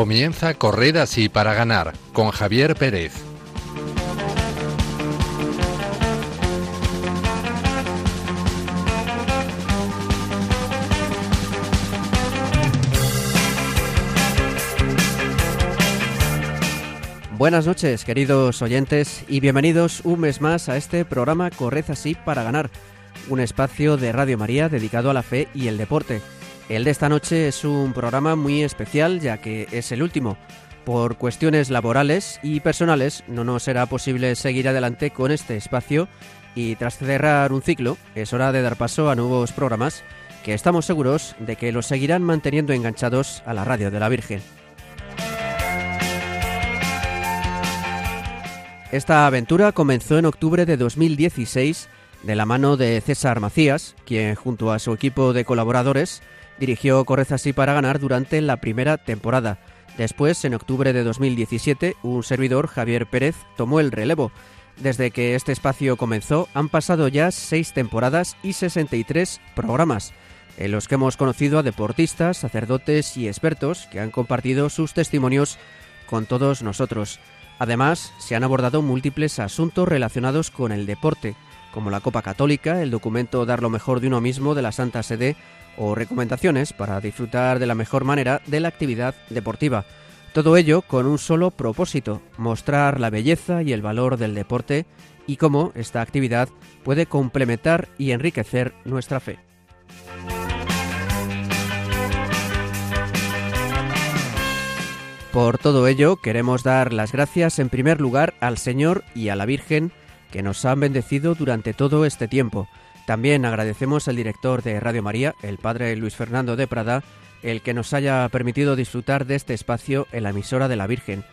Comienza Correr así para ganar con Javier Pérez. Buenas noches, queridos oyentes, y bienvenidos un mes más a este programa Corred así para ganar, un espacio de Radio María dedicado a la fe y el deporte. El de esta noche es un programa muy especial ya que es el último. Por cuestiones laborales y personales no nos será posible seguir adelante con este espacio y tras cerrar un ciclo es hora de dar paso a nuevos programas que estamos seguros de que los seguirán manteniendo enganchados a la radio de la Virgen. Esta aventura comenzó en octubre de 2016 de la mano de César Macías, quien junto a su equipo de colaboradores dirigió Correza así para ganar durante la primera temporada. Después, en octubre de 2017, un servidor, Javier Pérez, tomó el relevo. Desde que este espacio comenzó, han pasado ya seis temporadas y 63 programas, en los que hemos conocido a deportistas, sacerdotes y expertos que han compartido sus testimonios con todos nosotros. Además, se han abordado múltiples asuntos relacionados con el deporte, como la Copa Católica, el documento Dar lo mejor de uno mismo de la Santa Sede o recomendaciones para disfrutar de la mejor manera de la actividad deportiva. Todo ello con un solo propósito, mostrar la belleza y el valor del deporte y cómo esta actividad puede complementar y enriquecer nuestra fe. Por todo ello, queremos dar las gracias en primer lugar al Señor y a la Virgen que nos han bendecido durante todo este tiempo. También agradecemos al director de Radio María, el padre Luis Fernando de Prada, el que nos haya permitido disfrutar de este espacio en la emisora de la Virgen.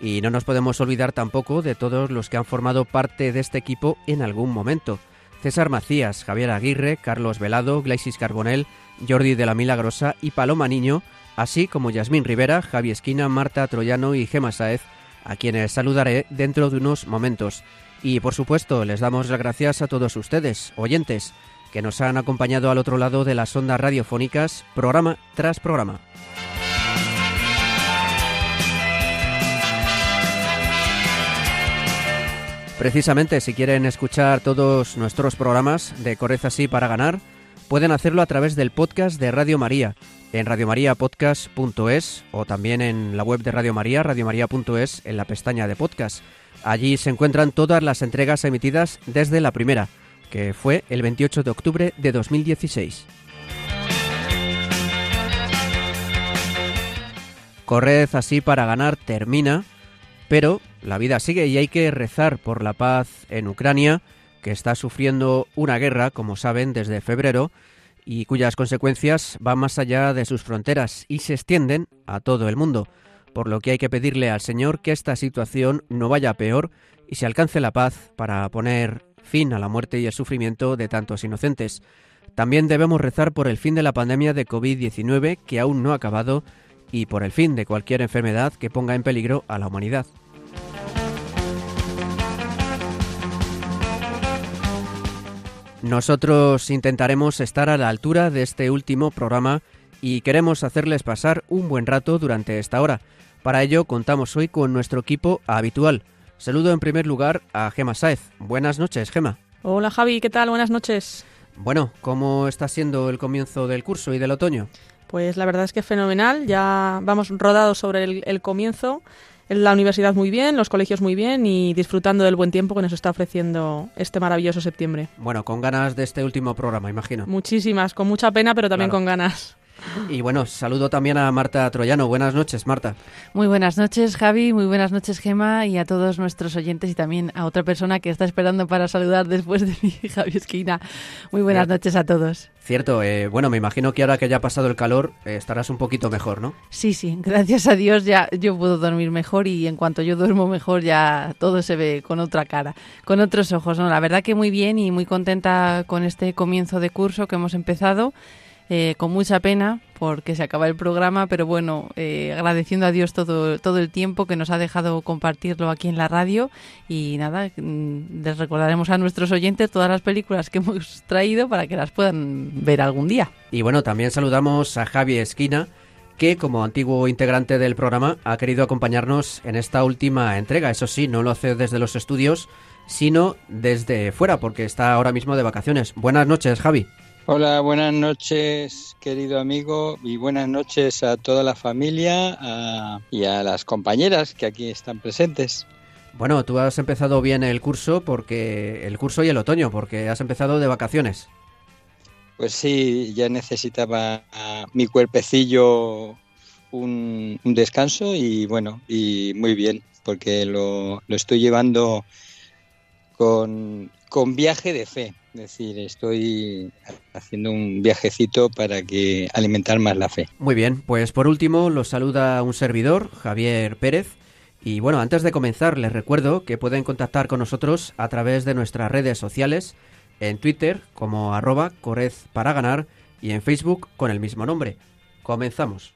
Y no nos podemos olvidar tampoco de todos los que han formado parte de este equipo en algún momento. César Macías, Javier Aguirre, Carlos Velado, Glaisis Carbonel, Jordi de la Milagrosa y Paloma Niño, así como Yasmín Rivera, Javi Esquina, Marta Troyano y Gema Saez, a quienes saludaré dentro de unos momentos. Y por supuesto, les damos las gracias a todos ustedes, oyentes, que nos han acompañado al otro lado de las ondas radiofónicas, programa tras programa. Precisamente, si quieren escuchar todos nuestros programas de Correza así para ganar, pueden hacerlo a través del podcast de Radio María, en radiomariapodcast.es o también en la web de Radio María, radiomaria.es, en la pestaña de podcast. Allí se encuentran todas las entregas emitidas desde la primera, que fue el 28 de octubre de 2016. Corred así para ganar termina, pero la vida sigue y hay que rezar por la paz en Ucrania, que está sufriendo una guerra, como saben, desde febrero, y cuyas consecuencias van más allá de sus fronteras y se extienden a todo el mundo por lo que hay que pedirle al Señor que esta situación no vaya peor y se alcance la paz para poner fin a la muerte y el sufrimiento de tantos inocentes. También debemos rezar por el fin de la pandemia de COVID-19 que aún no ha acabado y por el fin de cualquier enfermedad que ponga en peligro a la humanidad. Nosotros intentaremos estar a la altura de este último programa y queremos hacerles pasar un buen rato durante esta hora. Para ello contamos hoy con nuestro equipo habitual. Saludo en primer lugar a Gema Saez. Buenas noches, Gema. Hola Javi, ¿qué tal? Buenas noches. Bueno, ¿cómo está siendo el comienzo del curso y del otoño? Pues la verdad es que fenomenal, ya vamos rodados sobre el, el comienzo la universidad muy bien, los colegios muy bien y disfrutando del buen tiempo que nos está ofreciendo este maravilloso septiembre. Bueno, con ganas de este último programa, imagino. Muchísimas, con mucha pena, pero también con ganas. Y bueno, saludo también a Marta Troyano. Buenas noches, Marta. Muy buenas noches, Javi. Muy buenas noches, Gema. Y a todos nuestros oyentes y también a otra persona que está esperando para saludar después de mi Javi Esquina. Muy buenas noches a todos. Cierto, eh, bueno, me imagino que ahora que ya ha pasado el calor eh, estarás un poquito mejor, ¿no? Sí, sí, gracias a Dios ya yo puedo dormir mejor y en cuanto yo duermo mejor ya todo se ve con otra cara, con otros ojos. ¿no? La verdad que muy bien y muy contenta con este comienzo de curso que hemos empezado eh, con mucha pena porque se acaba el programa, pero bueno, eh, agradeciendo a Dios todo, todo el tiempo que nos ha dejado compartirlo aquí en la radio y nada, mm, les recordaremos a nuestros oyentes todas las películas que hemos traído para que las puedan ver algún día. Y bueno, también saludamos a Javi Esquina, que como antiguo integrante del programa ha querido acompañarnos en esta última entrega. Eso sí, no lo hace desde los estudios, sino desde fuera, porque está ahora mismo de vacaciones. Buenas noches, Javi. Hola, buenas noches, querido amigo, y buenas noches a toda la familia y a las compañeras que aquí están presentes. Bueno, tú has empezado bien el curso porque el curso y el otoño, porque has empezado de vacaciones. Pues sí, ya necesitaba mi cuerpecillo un, descanso y bueno, y muy bien, porque lo, lo estoy llevando con, con viaje de fe. Es decir, estoy haciendo un viajecito para que alimentar más la fe. Muy bien, pues por último los saluda un servidor, Javier Pérez. Y bueno, antes de comenzar les recuerdo que pueden contactar con nosotros a través de nuestras redes sociales, en Twitter como arroba Corez para ganar y en Facebook con el mismo nombre. Comenzamos.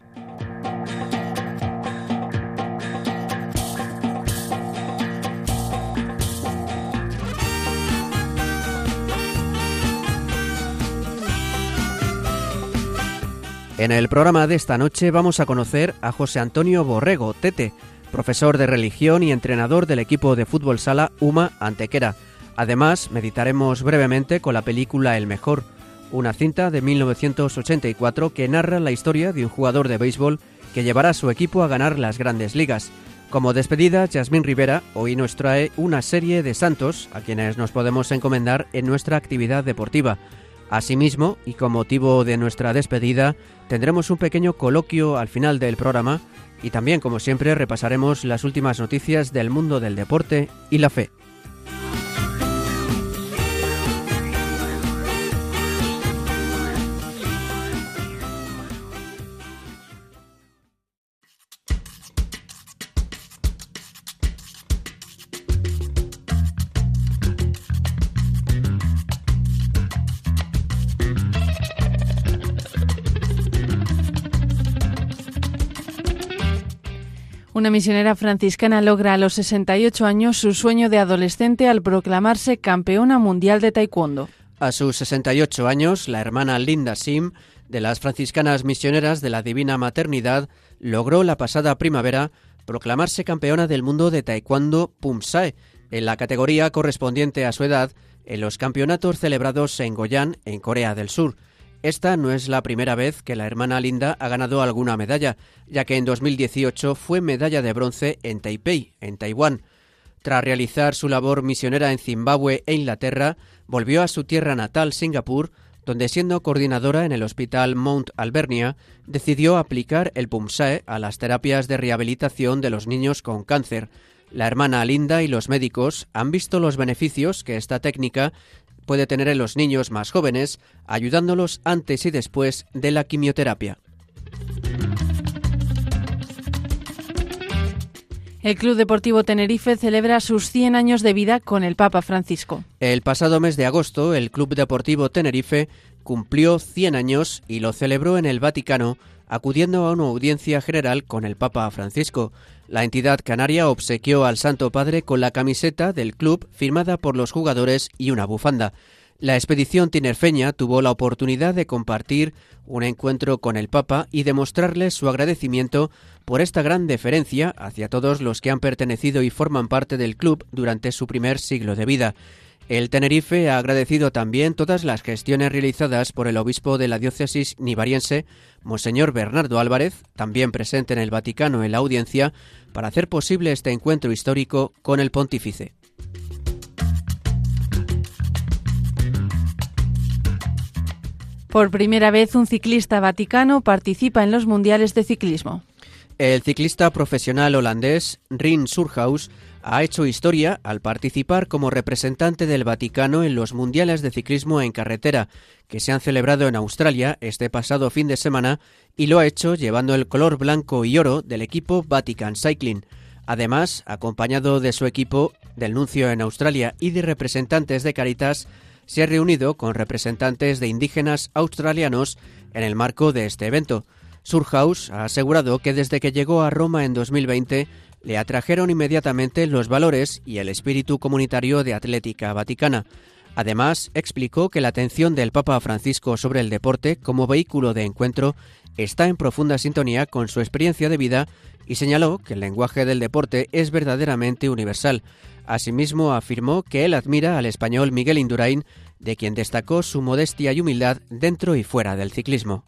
En el programa de esta noche vamos a conocer a José Antonio Borrego, Tete, profesor de religión y entrenador del equipo de fútbol sala UMA Antequera. Además, meditaremos brevemente con la película El Mejor, una cinta de 1984 que narra la historia de un jugador de béisbol que llevará a su equipo a ganar las grandes ligas. Como despedida, Jasmine Rivera hoy nos trae una serie de santos a quienes nos podemos encomendar en nuestra actividad deportiva. Asimismo, y con motivo de nuestra despedida, tendremos un pequeño coloquio al final del programa y también, como siempre, repasaremos las últimas noticias del mundo del deporte y la fe. Una misionera franciscana logra a los 68 años su sueño de adolescente al proclamarse campeona mundial de taekwondo. A sus 68 años, la hermana Linda Sim, de las franciscanas misioneras de la Divina Maternidad, logró la pasada primavera proclamarse campeona del mundo de taekwondo Pumsae, en la categoría correspondiente a su edad, en los campeonatos celebrados en Goyan, en Corea del Sur. Esta no es la primera vez que la hermana Linda ha ganado alguna medalla, ya que en 2018 fue medalla de bronce en Taipei, en Taiwán. Tras realizar su labor misionera en Zimbabue e Inglaterra, volvió a su tierra natal, Singapur, donde siendo coordinadora en el Hospital Mount Albernia, decidió aplicar el PUMSAE a las terapias de rehabilitación de los niños con cáncer. La hermana Linda y los médicos han visto los beneficios que esta técnica puede tener en los niños más jóvenes, ayudándolos antes y después de la quimioterapia. El Club Deportivo Tenerife celebra sus 100 años de vida con el Papa Francisco. El pasado mes de agosto, el Club Deportivo Tenerife cumplió 100 años y lo celebró en el Vaticano, acudiendo a una audiencia general con el Papa Francisco. La entidad canaria obsequió al Santo Padre con la camiseta del club firmada por los jugadores y una bufanda. La expedición tinerfeña tuvo la oportunidad de compartir un encuentro con el Papa y demostrarle su agradecimiento por esta gran deferencia hacia todos los que han pertenecido y forman parte del club durante su primer siglo de vida. El Tenerife ha agradecido también todas las gestiones realizadas por el obispo de la diócesis nivariense, Monseñor Bernardo Álvarez, también presente en el Vaticano en la audiencia, para hacer posible este encuentro histórico con el pontífice. Por primera vez un ciclista vaticano participa en los Mundiales de Ciclismo. El ciclista profesional holandés Rin Surhaus ha hecho historia al participar como representante del Vaticano en los Mundiales de Ciclismo en Carretera, que se han celebrado en Australia este pasado fin de semana, y lo ha hecho llevando el color blanco y oro del equipo Vatican Cycling. Además, acompañado de su equipo, del nuncio en Australia y de representantes de Caritas, se ha reunido con representantes de indígenas australianos en el marco de este evento. Surhaus ha asegurado que desde que llegó a Roma en 2020 le atrajeron inmediatamente los valores y el espíritu comunitario de Atlética Vaticana. Además, explicó que la atención del Papa Francisco sobre el deporte como vehículo de encuentro está en profunda sintonía con su experiencia de vida y señaló que el lenguaje del deporte es verdaderamente universal. Asimismo, afirmó que él admira al español Miguel Indurain, de quien destacó su modestia y humildad dentro y fuera del ciclismo.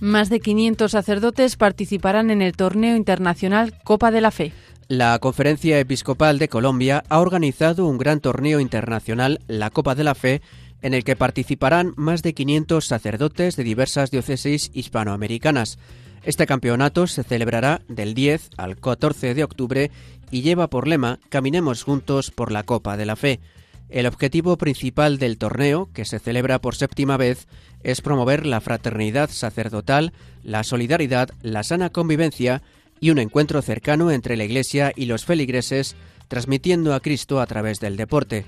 Más de 500 sacerdotes participarán en el torneo internacional Copa de la Fe. La Conferencia Episcopal de Colombia ha organizado un gran torneo internacional, la Copa de la Fe, en el que participarán más de 500 sacerdotes de diversas diócesis hispanoamericanas. Este campeonato se celebrará del 10 al 14 de octubre y lleva por lema Caminemos juntos por la Copa de la Fe. El objetivo principal del torneo, que se celebra por séptima vez, es promover la fraternidad sacerdotal, la solidaridad, la sana convivencia y un encuentro cercano entre la Iglesia y los feligreses, transmitiendo a Cristo a través del deporte.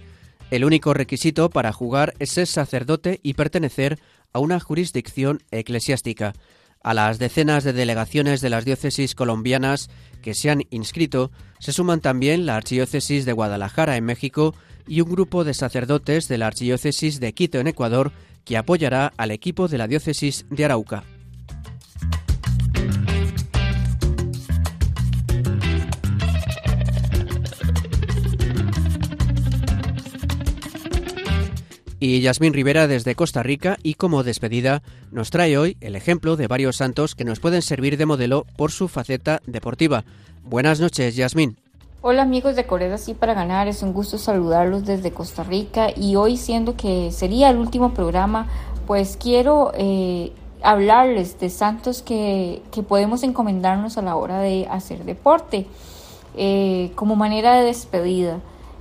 El único requisito para jugar es ser sacerdote y pertenecer a una jurisdicción eclesiástica. A las decenas de delegaciones de las diócesis colombianas que se han inscrito se suman también la Archidiócesis de Guadalajara en México y un grupo de sacerdotes de la Archidiócesis de Quito en Ecuador que apoyará al equipo de la Diócesis de Arauca. Y Yasmín Rivera desde Costa Rica y como despedida nos trae hoy el ejemplo de varios santos que nos pueden servir de modelo por su faceta deportiva. Buenas noches, Yasmín. Hola amigos de Corea Sí para Ganar, es un gusto saludarlos desde Costa Rica y hoy siendo que sería el último programa, pues quiero eh, hablarles de santos que, podemos encomendarnos a la hora de hacer deporte eh, como manera de despedida.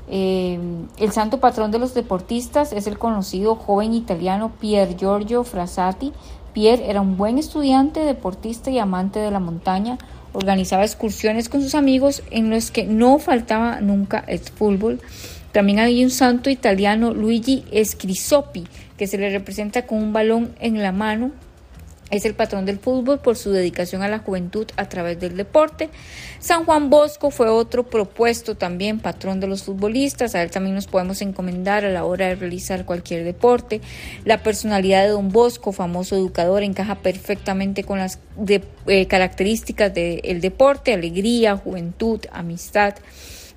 Eh, el santo patrón de los deportistas es el conocido joven italiano Pier Giorgio Frassati. Pierre era un buen estudiante, deportista y amante de la montaña. Organizaba excursiones con sus amigos en los que no faltaba nunca el fútbol. También había un santo italiano, Luigi Scrisoppi, que se le representa con un balón en la mano es el patrón del fútbol por su dedicación a la juventud a través del deporte. San Juan Bosco fue otro propuesto también patrón de los futbolistas. A él también nos podemos encomendar a la hora de realizar cualquier deporte. La personalidad de Don Bosco, famoso educador, encaja perfectamente con las eh, características del deporte, alegría, juventud, amistad.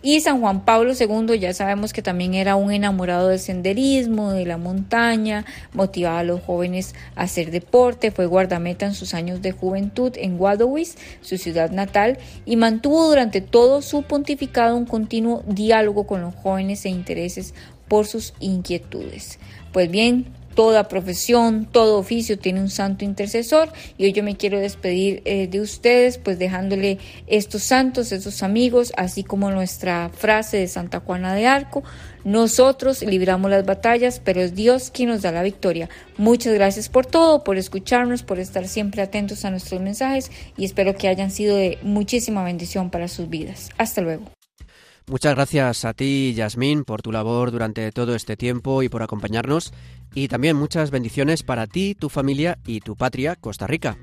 Y San Juan Pablo II ya sabemos que también era un enamorado del senderismo, de la montaña, motivaba a los jóvenes a hacer deporte, fue guardameta en sus años de juventud en Wadowice, su ciudad natal, y mantuvo durante todo su pontificado un continuo diálogo con los jóvenes e intereses por sus inquietudes. Pues bien, toda profesión, todo oficio tiene un santo intercesor y hoy yo me quiero despedir eh, de ustedes pues dejándole estos santos, estos amigos, así como nuestra frase de Santa Juana de Arco, nosotros libramos las batallas, pero es Dios quien nos da la victoria. Muchas gracias por todo, por escucharnos, por estar siempre atentos a nuestros mensajes y espero que hayan sido de muchísima bendición para sus vidas. Hasta luego. Muchas gracias a ti, Yasmín, por tu labor durante todo este tiempo y por acompañarnos. Y también muchas bendiciones para ti, tu familia y tu patria, Costa Rica.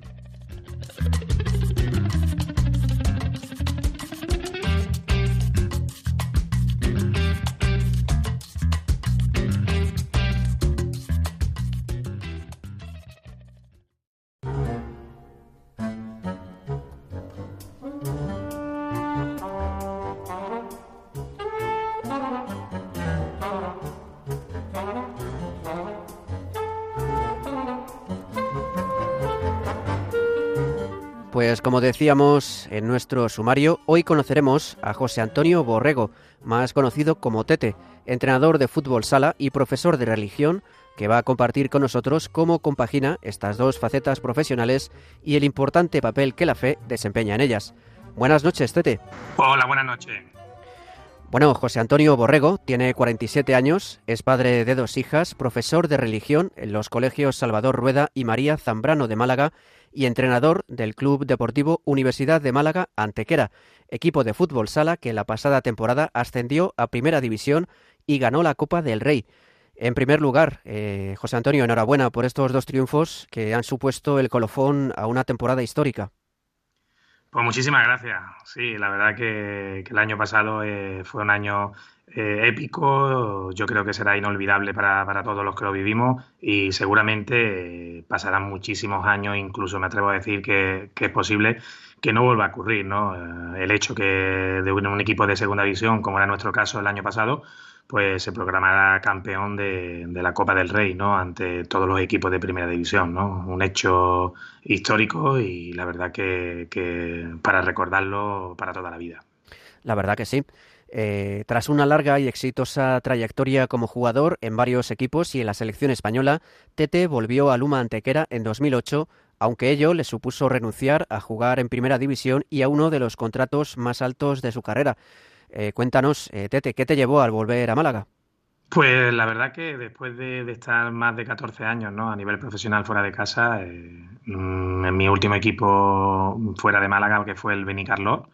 Pues como decíamos en nuestro sumario, hoy conoceremos a José Antonio Borrego, más conocido como Tete, entrenador de fútbol sala y profesor de religión, que va a compartir con nosotros cómo compagina estas dos facetas profesionales y el importante papel que la fe desempeña en ellas. Buenas noches, Tete. Hola, buenas noches. Bueno, José Antonio Borrego tiene 47 años, es padre de dos hijas, profesor de religión en los colegios Salvador Rueda y María Zambrano de Málaga y entrenador del Club Deportivo Universidad de Málaga Antequera, equipo de fútbol sala que la pasada temporada ascendió a Primera División y ganó la Copa del Rey. En primer lugar, eh, José Antonio, enhorabuena por estos dos triunfos que han supuesto el colofón a una temporada histórica. Pues muchísimas gracias. Sí, la verdad que, el año pasado eh, fue un año eh, épico, yo creo que será inolvidable para, para, todos los que lo vivimos y seguramente eh, pasarán muchísimos años, incluso me atrevo a decir que, es posible que no vuelva a ocurrir. ¿no? el hecho que de un equipo de segunda división, como era nuestro caso el año pasado, pues se programará campeón de, la Copa del Rey, ¿no? Ante todos los equipos de Primera División, ¿no? Un hecho histórico y la verdad que, para recordarlo para toda la vida. La verdad que sí. Eh, tras una larga y exitosa trayectoria como jugador en varios equipos y en la selección española, Tete volvió a Luma Antequera en 2008, aunque ello le supuso renunciar a jugar en Primera División y a uno de los contratos más altos de su carrera. Eh, cuéntanos, eh, Tete, ¿qué te llevó al volver a Málaga? Pues la verdad que después de, estar más de 14 años ¿no? a nivel profesional fuera de casa, eh, mm, en mi último equipo fuera de Málaga, que fue el Benicarló,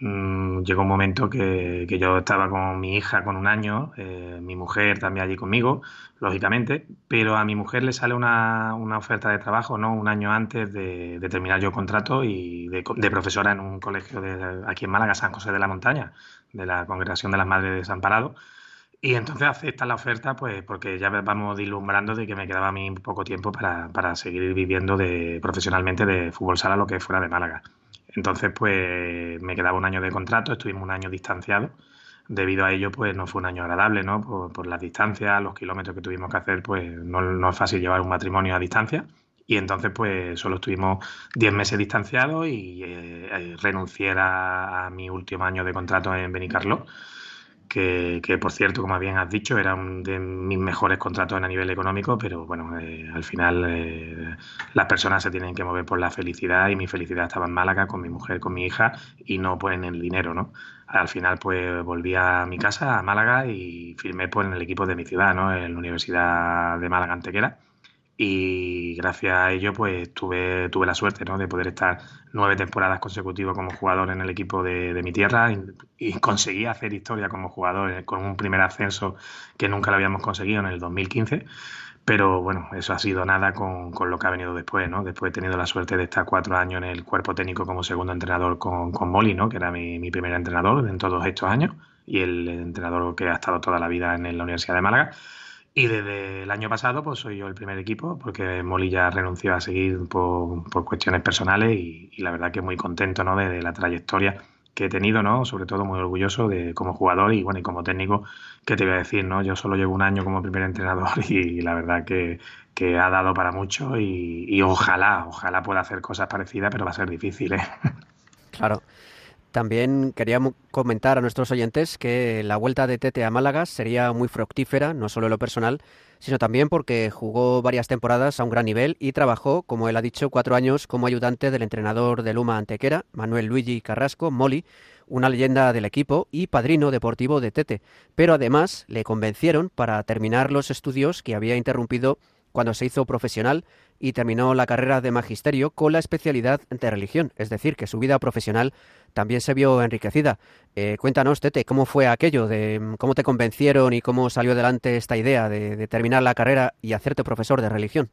Mm, llegó un momento que, yo estaba con mi hija con un año, mi mujer también allí conmigo, lógicamente, pero a mi mujer le sale una, oferta de trabajo no un año antes de, terminar yo contrato y de, profesora en un colegio de, aquí en Málaga, San José de la Montaña, de la Congregación de las Madres de. Y entonces acepta la oferta, pues porque ya vamos dislumbrando de que me quedaba a mí poco tiempo para, para seguir viviendo de, profesionalmente de fútbol sala, lo que fuera de Málaga. Entonces, pues me quedaba un año de contrato, estuvimos un año distanciados. Debido a ello, pues no fue un año agradable, ¿no? Por, las distancias, los kilómetros que tuvimos que hacer, pues no, es fácil llevar un matrimonio a distancia. Y entonces, pues solo estuvimos 10 meses distanciados y eh, eh, renuncié a, mi último año de contrato en Benicarlo que, por cierto, como bien has dicho, era uno de mis mejores contratos a nivel económico, pero bueno, eh, al final las personas se tienen que mover por la felicidad y mi felicidad estaba en Málaga con mi mujer, con mi hija y no pues en el dinero, ¿no? Al final pues volví a mi casa, a Málaga y firmé pues en el equipo de mi ciudad, ¿no? En la Universidad de Málaga Antequera y gracias a ello pues tuve, tuve la suerte ¿no? de poder estar nueve temporadas consecutivas como jugador en el equipo de, mi tierra y, conseguí hacer historia como jugador eh, con un primer ascenso que nunca lo habíamos conseguido en el 2015 pero bueno, eso ha sido nada con, con, lo que ha venido después, ¿no? Después he tenido la suerte de estar cuatro años en el cuerpo técnico como segundo entrenador con, con Molly, ¿no? Que era mi, mi primer entrenador en todos estos años y el entrenador que ha estado toda la vida en la Universidad de Málaga. Y desde el año pasado, pues soy yo el primer equipo, porque Molly ya renunció a seguir por, cuestiones personales y, la verdad que muy contento ¿no? de, la trayectoria que he tenido, ¿no? Sobre todo muy orgulloso de como jugador y bueno, y como técnico, que te voy a decir, ¿no? Yo solo llevo un año como primer entrenador y, la verdad que, que, ha dado para mucho y, y, ojalá, ojalá pueda hacer cosas parecidas, pero va a ser difícil, ¿eh? Claro. También queríamos comentar a nuestros oyentes que la vuelta de Tete a Málaga sería muy fructífera, no solo en lo personal, sino también porque jugó varias temporadas a un gran nivel y trabajó, como él ha dicho, cuatro años como ayudante del entrenador de Luma Antequera, Manuel Luigi Carrasco, Moli, una leyenda del equipo y padrino deportivo de Tete. Pero además le convencieron para terminar los estudios que había interrumpido cuando se hizo profesional y terminó la carrera de magisterio con la especialidad de religión, es decir, que su vida profesional también se vio enriquecida. Eh, cuéntanos, Tete, ¿cómo fue aquello? De, mm, ¿Cómo te convencieron y cómo salió adelante esta idea de, terminar la carrera y hacerte profesor de religión?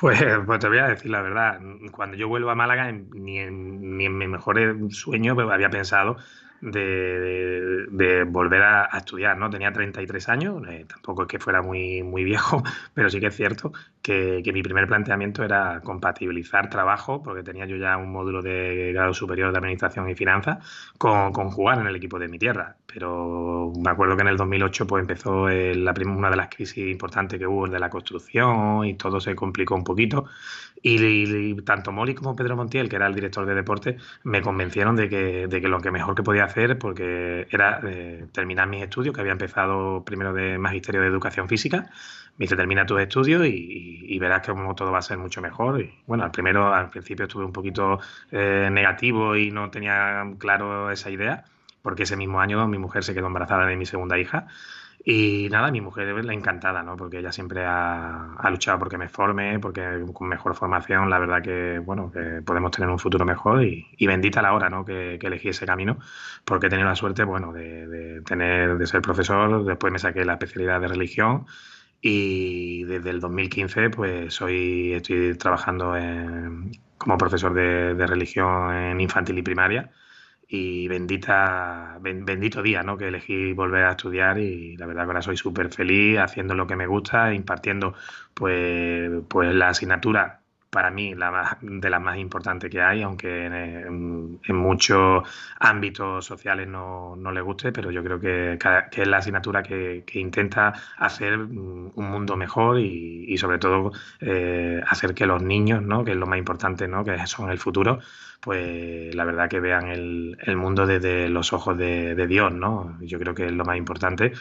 Pues, pues, te voy a decir la verdad. Cuando yo vuelvo a Málaga, ni en, ni en mi mejor sueño había pensado de, volver a, estudiar, ¿no? Tenía 33 años, eh, tampoco es que fuera muy, muy viejo, pero sí que es cierto que, mi primer planteamiento era compatibilizar trabajo, porque tenía yo ya un módulo de grado superior de Administración y Finanzas, con, jugar en el equipo de mi tierra. Pero me acuerdo que en el 2008 pues empezó la una de las crisis importantes que hubo, el de la construcción, y todo se complicó un poquito. Y, tanto Moli como Pedro Montiel, que era el director de deporte, me convencieron de que, de que lo que mejor que podía hacer, porque era eh, terminar mis estudios, que había empezado primero de Magisterio de Educación Física, me dice, termina tus estudios y, verás que todo va a ser mucho mejor. Y bueno, al primero, al principio estuve un poquito eh, negativo y no tenía claro esa idea, porque ese mismo año mi mujer se quedó embarazada de mi segunda hija. Y nada, mi mujer la encantada, ¿no? Porque ella siempre ha, luchado porque me forme, porque con mejor formación, la verdad que, bueno, que podemos tener un futuro mejor y, bendita la hora, ¿no? Que, elegí ese camino, porque he tenido la suerte, bueno, de, de, tener, de ser profesor, después me saqué la especialidad de religión y desde el 2015 pues soy, estoy trabajando como profesor de, de religión en infantil y primaria y bendita, bendito día, ¿no? Que elegí volver a estudiar y la verdad que ahora soy súper feliz haciendo lo que me gusta, impartiendo pues, pues la asignatura para mí la de las más importantes que hay, aunque en, muchos ámbitos sociales no, no, le guste, pero yo creo que, es la asignatura que, que, intenta hacer un mundo mejor y, sobre todo eh, hacer que los niños, ¿no? que es lo más importante, ¿no? que son el futuro, pues la verdad que vean el, el mundo desde los ojos de, de Dios. ¿no? Yo creo que es lo más importante.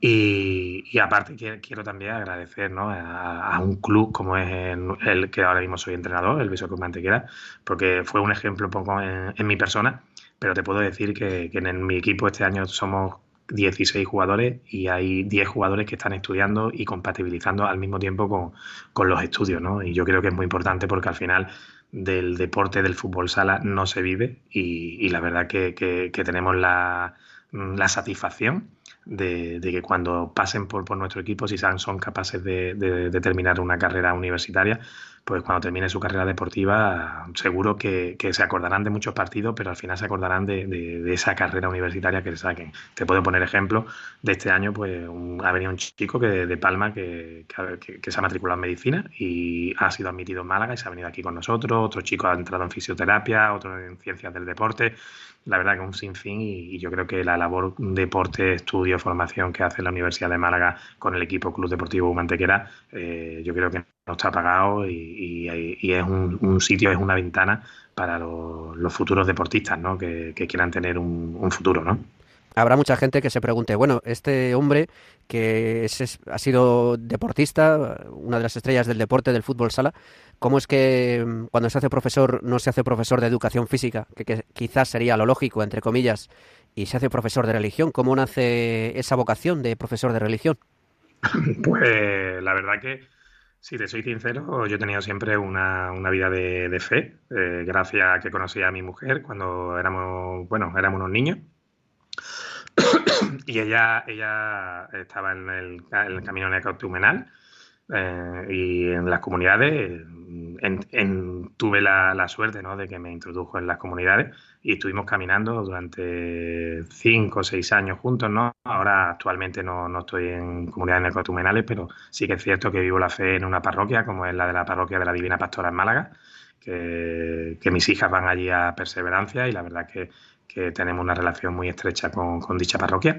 Y, aparte quiero, también agradecer a, un club como es el, que ahora mismo soy entrenador, el Beso con Mantequera, porque fue un ejemplo poco en, mi persona, pero te puedo decir que, en mi equipo este año somos 16 jugadores y hay 10 jugadores que están estudiando y compatibilizando al mismo tiempo con, los estudios. ¿no? Y yo creo que es muy importante porque al final del deporte del fútbol sala no se vive y, la verdad que, tenemos la, la satisfacción de, que cuando pasen por, por, nuestro equipo, si son capaces de, terminar una carrera universitaria, pues cuando termine su carrera deportiva, seguro que, se acordarán de muchos partidos, pero al final se acordarán de, esa carrera universitaria que le saquen. Te puedo poner ejemplo de este año, pues ha venido un chico que, de Palma que, que, se ha matriculado en medicina y ha sido admitido en Málaga y se ha venido aquí con nosotros. Otro chico ha entrado en fisioterapia, otro en ciencias del deporte la verdad que un sinfín y, y, yo creo que la labor deporte, estudio, formación que hace la Universidad de Málaga con el equipo Club Deportivo Mantequera, eh, yo creo que no está apagado y, es un, sitio, es una ventana para los, futuros deportistas ¿no? que, quieran tener un, futuro. ¿no? Habrá mucha gente que se pregunte, bueno, este hombre que ha sido deportista, una de las estrellas del deporte del fútbol sala, ¿Cómo es que mm, cuando se hace profesor no se hace profesor de educación física, que, quizás sería lo lógico, entre comillas, y se hace profesor de religión? ¿Cómo nace esa vocación de profesor de religión? Pues la verdad que, si te soy sincero, yo he tenido siempre una, vida de, fe, eh, gracias a que conocí a mi mujer cuando éramos, bueno, éramos unos niños. y ella, ella estaba en el, camino necautumenal eh, y en las comunidades en, tuve la, suerte ¿no? de que me introdujo en las comunidades y estuvimos caminando durante cinco o seis años juntos. ¿no? Ahora actualmente no, no estoy en comunidades necotumenales, pero sí que es cierto que vivo la fe en una parroquia, como es la de la parroquia de la Divina Pastora en Málaga, que, que mis hijas van allí a perseverancia y la verdad que que tenemos una relación muy estrecha con, dicha parroquia.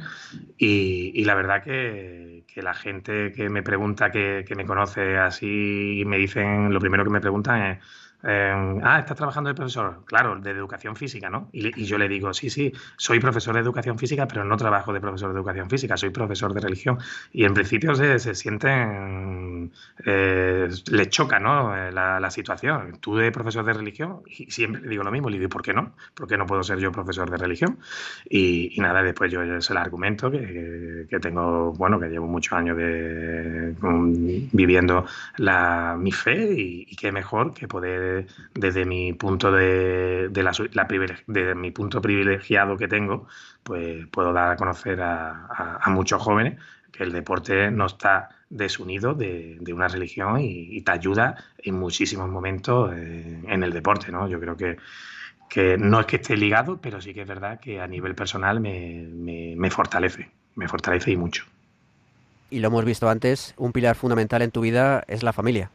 Y, la verdad que, la gente que me pregunta, que, que me conoce así, me dicen, lo primero que me preguntan es, eh, ah, estás trabajando de profesor, claro, de educación física, ¿no? Y, yo le digo, sí, sí, soy profesor de educación física, pero no trabajo de profesor de educación física, soy profesor de religión. Y en principio se, se sienten, eh, choca, ¿no? Eh, la, situación. Tú de profesor de religión, y siempre le digo lo mismo, le digo, ¿por qué no? ¿Por qué no puedo ser yo profesor de religión? Y, nada, después yo se lo argumento que, que, tengo, bueno, que llevo muchos años de, viviendo la, mi fe y, y qué mejor que poder desde mi punto de, la, desde mi punto privilegiado que tengo, pues puedo dar a conocer a, muchos jóvenes que el deporte no está desunido de, una religión y, te ayuda en muchísimos momentos eh, en el deporte, ¿no? Yo creo que, que no es que esté ligado, pero sí que es verdad que a nivel personal me, me fortalece, me fortalece y mucho. Y lo hemos visto antes, un pilar fundamental en tu vida es la familia.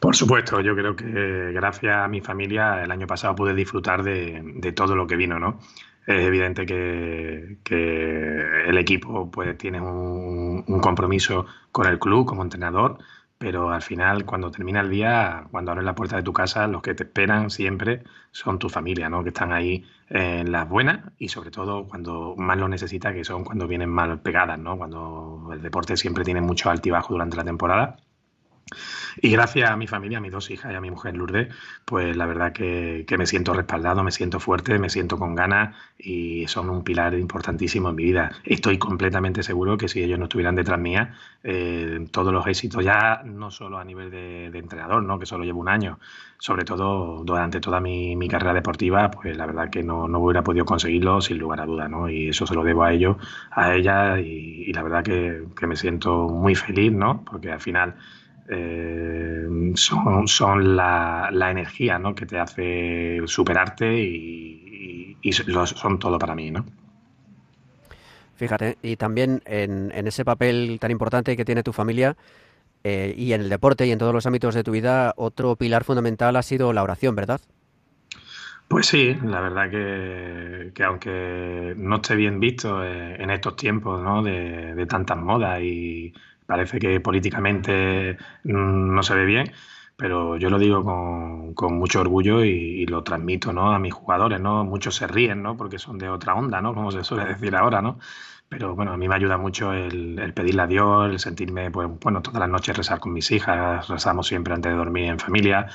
Por supuesto, yo creo que gracias a mi familia el año pasado pude disfrutar de, todo lo que vino, ¿no? Es evidente que, el equipo pues tiene un, compromiso con el club como entrenador, pero al final cuando termina el día, cuando abres la puerta de tu casa, los que te esperan siempre son tu familia, ¿no? Que están ahí en las buenas y sobre todo cuando más lo necesita, que son cuando vienen mal pegadas, ¿no? Cuando el deporte siempre tiene mucho altibajo durante la temporada y gracias a mi familia, a mis dos hijas y a mi mujer Lourdes, pues la verdad que, me siento respaldado, me siento fuerte, me siento con ganas y son un pilar importantísimo en mi vida. Estoy completamente seguro que si ellos no estuvieran detrás mía, eh, todos los éxitos, ya no solo a nivel de, entrenador, ¿no? que solo llevo un año, sobre todo durante toda mi, carrera deportiva, pues la verdad que no, hubiera podido conseguirlo sin lugar a duda, ¿no? Y eso se lo debo a ellos, a ella, y, la verdad que, que me siento muy feliz, ¿no? Porque al final eh, son, son la, energía ¿no? que te hace superarte y, son todo para mí. ¿no? Fíjate, y también en, ese papel tan importante que tiene tu familia eh, y en el deporte y en todos los ámbitos de tu vida, otro pilar fundamental ha sido la oración, ¿verdad? Pues sí, la verdad que, aunque no esté bien visto eh, en estos tiempos ¿no? de, de tantas modas y parece que políticamente mm, no se ve bien, pero yo lo digo con, con mucho orgullo y, lo transmito ¿no? a mis jugadores, ¿no? Muchos se ríen, ¿no? Porque son de otra onda, ¿no? Como se suele decir ahora, ¿no? Pero bueno, a mí me ayuda mucho el, el pedirle a Dios, el sentirme, pues, bueno, todas las noches rezar con mis hijas, rezamos siempre antes de dormir en familia,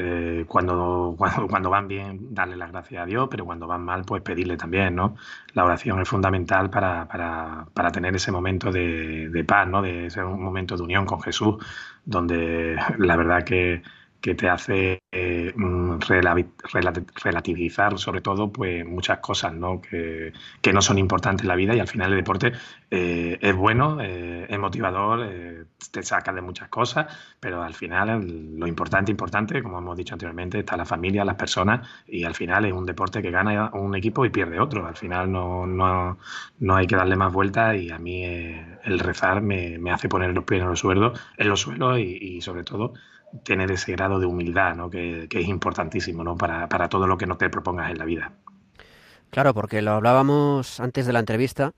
eh, cuando, cuando, van bien, darle las gracias a Dios, pero cuando van mal, pues pedirle también, ¿no? La oración es fundamental para, para, para tener ese momento de, de, paz, ¿no? De ese momento de unión con Jesús, donde la verdad que que te hace eh, mm, relativizar sobre todo pues muchas cosas ¿no? Que, que, no son importantes en la vida y al final el deporte eh, es bueno, eh, es motivador, te saca de muchas cosas, pero al final lo importante, importante, como hemos dicho anteriormente, está la familia, las personas y al final es un deporte que gana un equipo y pierde otro. Al final no, no, no hay que darle más vueltas y a mí el rezar me, me, hace poner los pies en los suelos, en los suelos y, y sobre todo tener ese grado de humildad, ¿no? que, es importantísimo ¿no? para, para todo lo que no te propongas en la vida. Claro, porque lo hablábamos antes de la entrevista,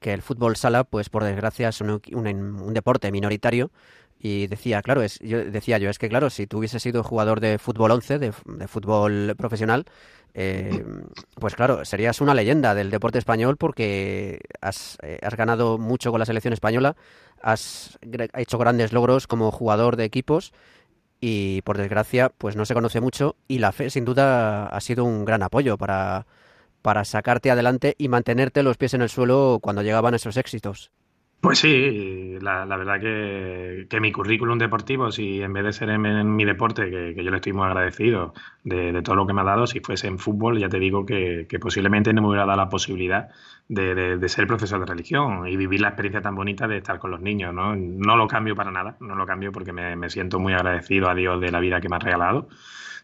que el fútbol sala, pues por desgracia es un, un, deporte minoritario y decía, claro, es, yo decía yo, es que claro, si tú hubieses sido jugador de fútbol 11, de, fútbol profesional, eh, pues claro, serías una leyenda del deporte español porque has, eh, has ganado mucho con la selección española, has hecho grandes logros como jugador de equipos y por desgracia pues no se conoce mucho y la fe sin duda ha sido un gran apoyo para, para sacarte adelante y mantenerte los pies en el suelo cuando llegaban esos éxitos. Pues sí, la, verdad que, mi currículum deportivo, si en vez de ser en, mi deporte, que, yo le estoy muy agradecido de, todo lo que me ha dado, si fuese en fútbol, ya te digo que, posiblemente no me hubiera dado la posibilidad de, ser profesor de religión y vivir la experiencia tan bonita de estar con los niños. No, no lo cambio para nada, no lo cambio porque me, me siento muy agradecido a Dios de la vida que me ha regalado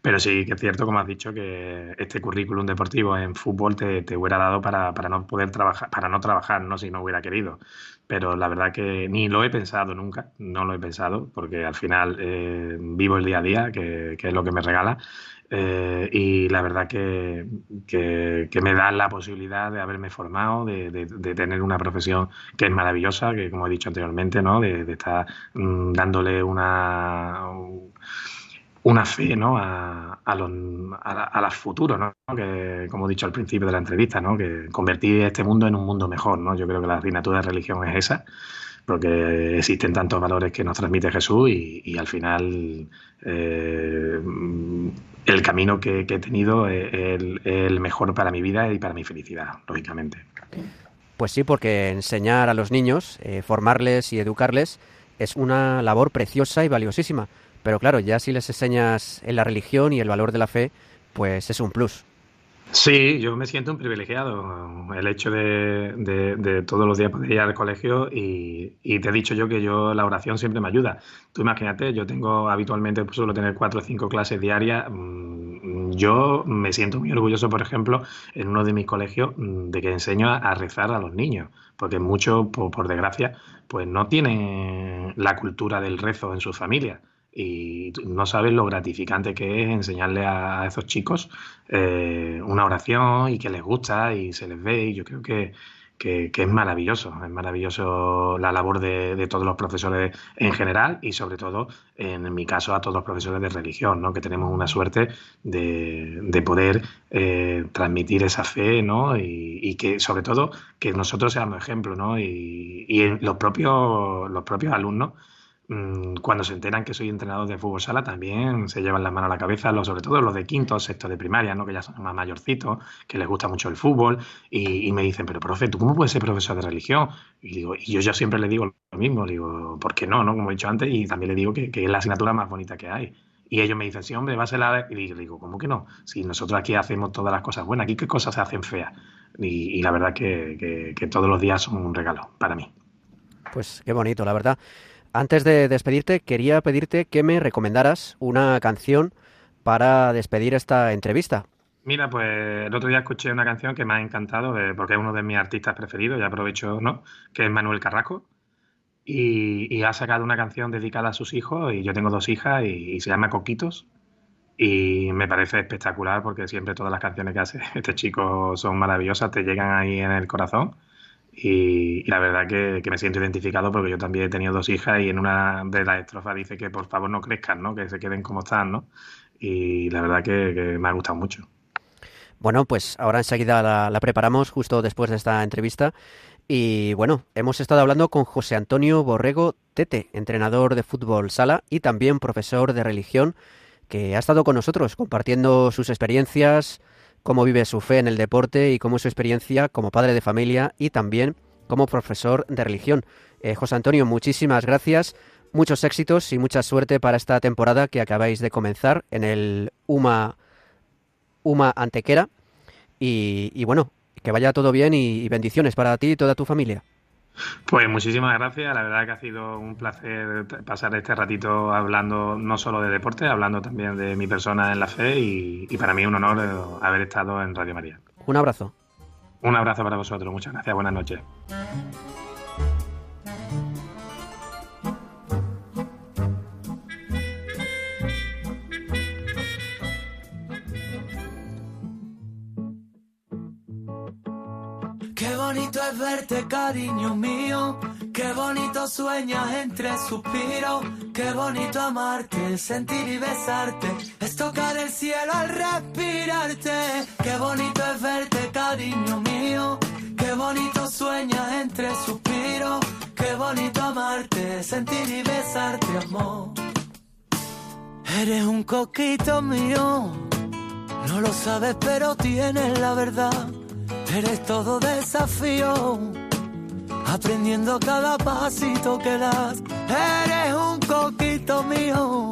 pero sí que es cierto, como has dicho, que este currículum deportivo en fútbol te, te hubiera dado para, para, no poder trabajar, para no trabajar, ¿no? Si no hubiera querido. Pero la verdad que ni lo he pensado nunca, no lo he pensado, porque al final eh, vivo el día a día, que, que es lo que me regala. Eh, y la verdad que, que, que, me da la posibilidad de haberme formado, de, de, tener una profesión que es maravillosa, que como he dicho anteriormente, ¿no? de, estar mm, dándole una una fe ¿no? a, a, los, a, las futuros, ¿no? que como he dicho al principio de la entrevista, ¿no? que convertir este mundo en un mundo mejor. ¿no? Yo creo que la asignatura de religión es esa, porque existen tantos valores que nos transmite Jesús y, al final eh, el camino que, he tenido es el, mejor para mi vida y para mi felicidad, lógicamente. Pues sí, porque enseñar a los niños, eh, formarles y educarles es una labor preciosa y valiosísima pero claro, ya si les enseñas en la religión y el valor de la fe, pues es un plus. Sí, yo me siento un privilegiado. El hecho de, todos los días poder ir al colegio y, te he dicho yo que yo la oración siempre me ayuda. Tú imagínate, yo tengo habitualmente pues, suelo tener cuatro o cinco clases diarias. Mm, yo me siento muy orgulloso, por ejemplo, en uno de mis colegios mm, de que enseño a, rezar a los niños, porque muchos, por desgracia, pues no tienen la cultura del rezo en sus familias y no sabes lo gratificante que es enseñarle a, esos chicos eh, una oración y que les gusta y se les ve y yo creo que, es maravilloso, es maravilloso la labor de, todos los profesores en general y sobre todo en, mi caso a todos los profesores de religión, ¿no? que tenemos una suerte de, poder eh, transmitir esa fe ¿no? y, que sobre todo que nosotros seamos ejemplo ¿no? y, y los, propios, los propios alumnos cuando se enteran que soy entrenador de fútbol sala, también se llevan las manos a la cabeza, los, sobre todo los de quinto sexto de primaria, ¿no? que ya son más mayorcitos, que les gusta mucho el fútbol, y, me dicen, pero profe, ¿tú cómo puedes ser profesor de religión? Y, digo, y yo ya siempre le digo lo mismo, digo, ¿por qué no? no? Como he dicho antes, y también le digo que, es la asignatura más bonita que hay. Y ellos me dicen, sí, hombre, va a ser la... Y digo, ¿cómo que no? Si nosotros aquí hacemos todas las cosas buenas, aquí qué cosas se hacen feas. Y, la verdad que todos los días son un regalo para mí. Pues qué bonito, la verdad. Antes de despedirte, quería pedirte que me recomendaras una canción para despedir esta entrevista. Mira, pues el otro día escuché una canción que me ha encantado, porque es uno de mis artistas preferidos, y aprovecho, ¿no? Que es Manuel Carrasco. Y, ha sacado una canción dedicada a sus hijos, y yo tengo dos hijas, y, se llama Coquitos. Y me parece espectacular porque siempre todas las canciones que hace este chico son maravillosas, te llegan ahí en el corazón. Y, la verdad que, me siento identificado porque yo también he tenido dos hijas y en una de las estrofas dice que por favor no crezcan, ¿no? que se queden como están. ¿no? Y la verdad que, me ha gustado mucho. Bueno, pues ahora enseguida la, preparamos justo después de esta entrevista. Y bueno, hemos estado hablando con José Antonio Borrego Tete, entrenador de fútbol sala y también profesor de religión, que ha estado con nosotros compartiendo sus experiencias, cómo vive su fe en el deporte y cómo es su experiencia como padre de familia y también como profesor de religión. Eh, José Antonio, muchísimas gracias, muchos éxitos y mucha suerte para esta temporada que acabáis de comenzar en el UMA, UMA Antequera. y bueno, que vaya todo bien y bendiciones para ti y toda tu familia. Pues muchísimas gracias. La verdad que ha sido un placer pasar este ratito hablando no solo de deporte, hablando también de mi persona en la fe y, y para mí un honor haber estado en Radio María. Un abrazo. Un abrazo para vosotros. Muchas gracias. Buenas noches. Bonito es verte, cariño mío. Qué bonito sueñas entre suspiros. Qué bonito amarte, sentir y besarte. Es tocar el cielo al respirarte. Qué bonito es verte, cariño mío. Qué bonito sueñas entre suspiros. Qué bonito amarte, sentir y besarte, amor. Eres un coquito mío. No lo sabes, pero tienes la verdad Eres todo desafío, aprendiendo cada pasito que das. Eres un coquito mío,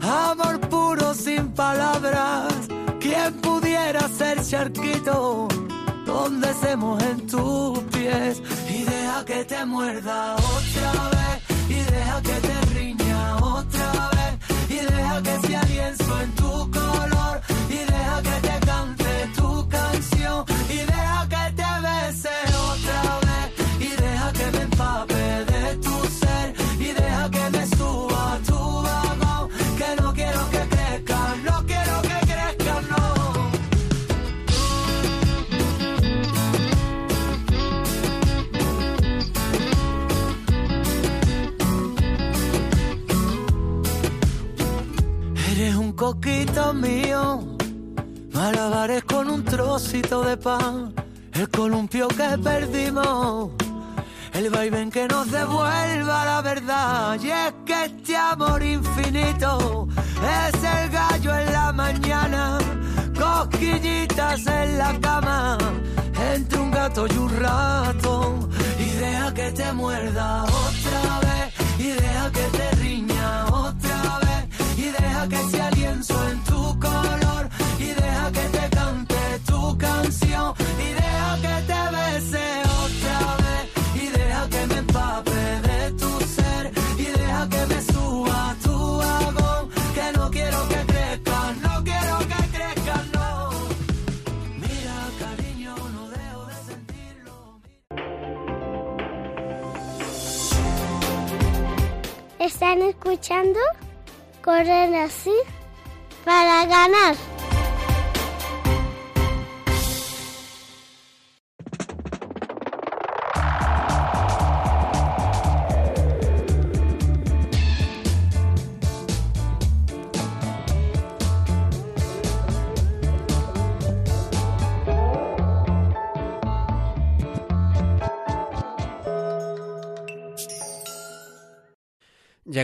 amor puro sin palabras. ¿Quién pudiera ser charquito? Donde se en tus pies y deja que te muerda otra vez y deja que te riña otra vez y deja que sea lienzo en tu color y deja que te coquito mío. Malabares con un trocito de pan, el columpio que perdimos, el vaivén que nos devuelva la verdad. Y es que este amor infinito es el gallo en la mañana, cosquillitas en la cama, entre un gato y un rato. Y deja que te muerda ¿Están escuchando? Corren así para ganar.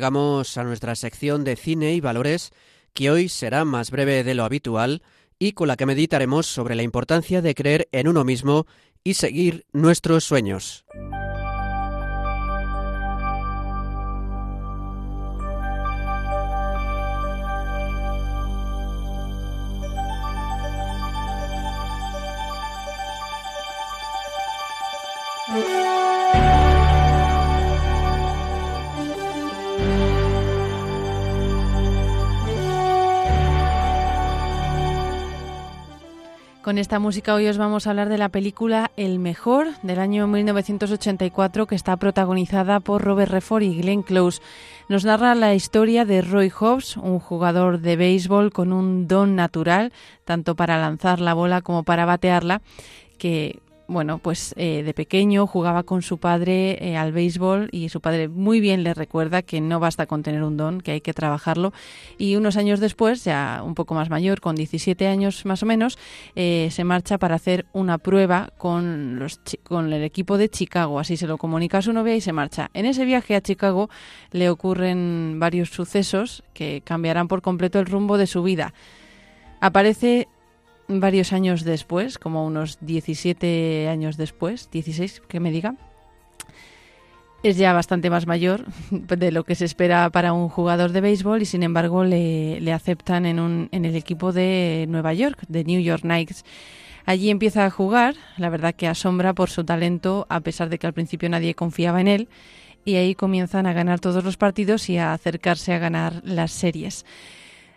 Llegamos a nuestra sección de cine y valores, que hoy será más breve de lo habitual y con la que meditaremos sobre la importancia de creer en uno mismo y seguir nuestros sueños. Con esta música hoy os vamos a hablar de la película El Mejor del año 1984 que está protagonizada por Robert Redford y Glenn Close. Nos narra la historia de Roy Hobbs, un jugador de béisbol con un don natural, tanto para lanzar la bola como para batearla, que bueno, pues eh, de pequeño jugaba con su padre eh, al béisbol y su padre muy bien le recuerda que no basta con tener un don, que hay que trabajarlo. Y unos años después, ya un poco más mayor, con 17 años más o menos, eh, se marcha para hacer una prueba con, los, con el equipo de Chicago. Así se lo comunica a su novia y se marcha. En ese viaje a Chicago le ocurren varios sucesos que cambiarán por completo el rumbo de su vida. Aparece varios años después, como unos 17 años después, 16 que me diga, es ya bastante más mayor de lo que se espera para un jugador de béisbol y sin embargo le, aceptan en, un, en el equipo de Nueva York, de New York Knights. Allí empieza a jugar, la verdad que asombra por su talento, a pesar de que al principio nadie confiaba en él, y ahí comienzan a ganar todos los partidos y a acercarse a ganar las series.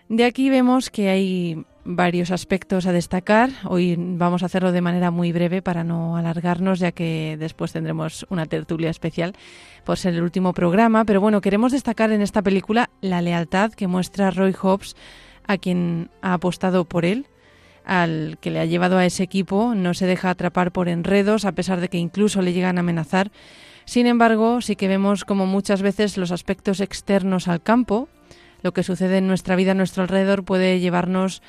De aquí vemos que hay varios aspectos a destacar. Hoy vamos a hacerlo de manera muy breve para no alargarnos, ya que después tendremos una tertulia especial por ser el último programa. Pero bueno, queremos destacar en esta película la lealtad que muestra Roy Hobbs a quien ha apostado por él, al que le ha llevado a ese equipo. No se deja atrapar por enredos, a pesar de que incluso le llegan a amenazar. Sin embargo, sí que vemos como muchas veces los aspectos externos al campo, lo que sucede en nuestra vida a nuestro alrededor puede llevarnos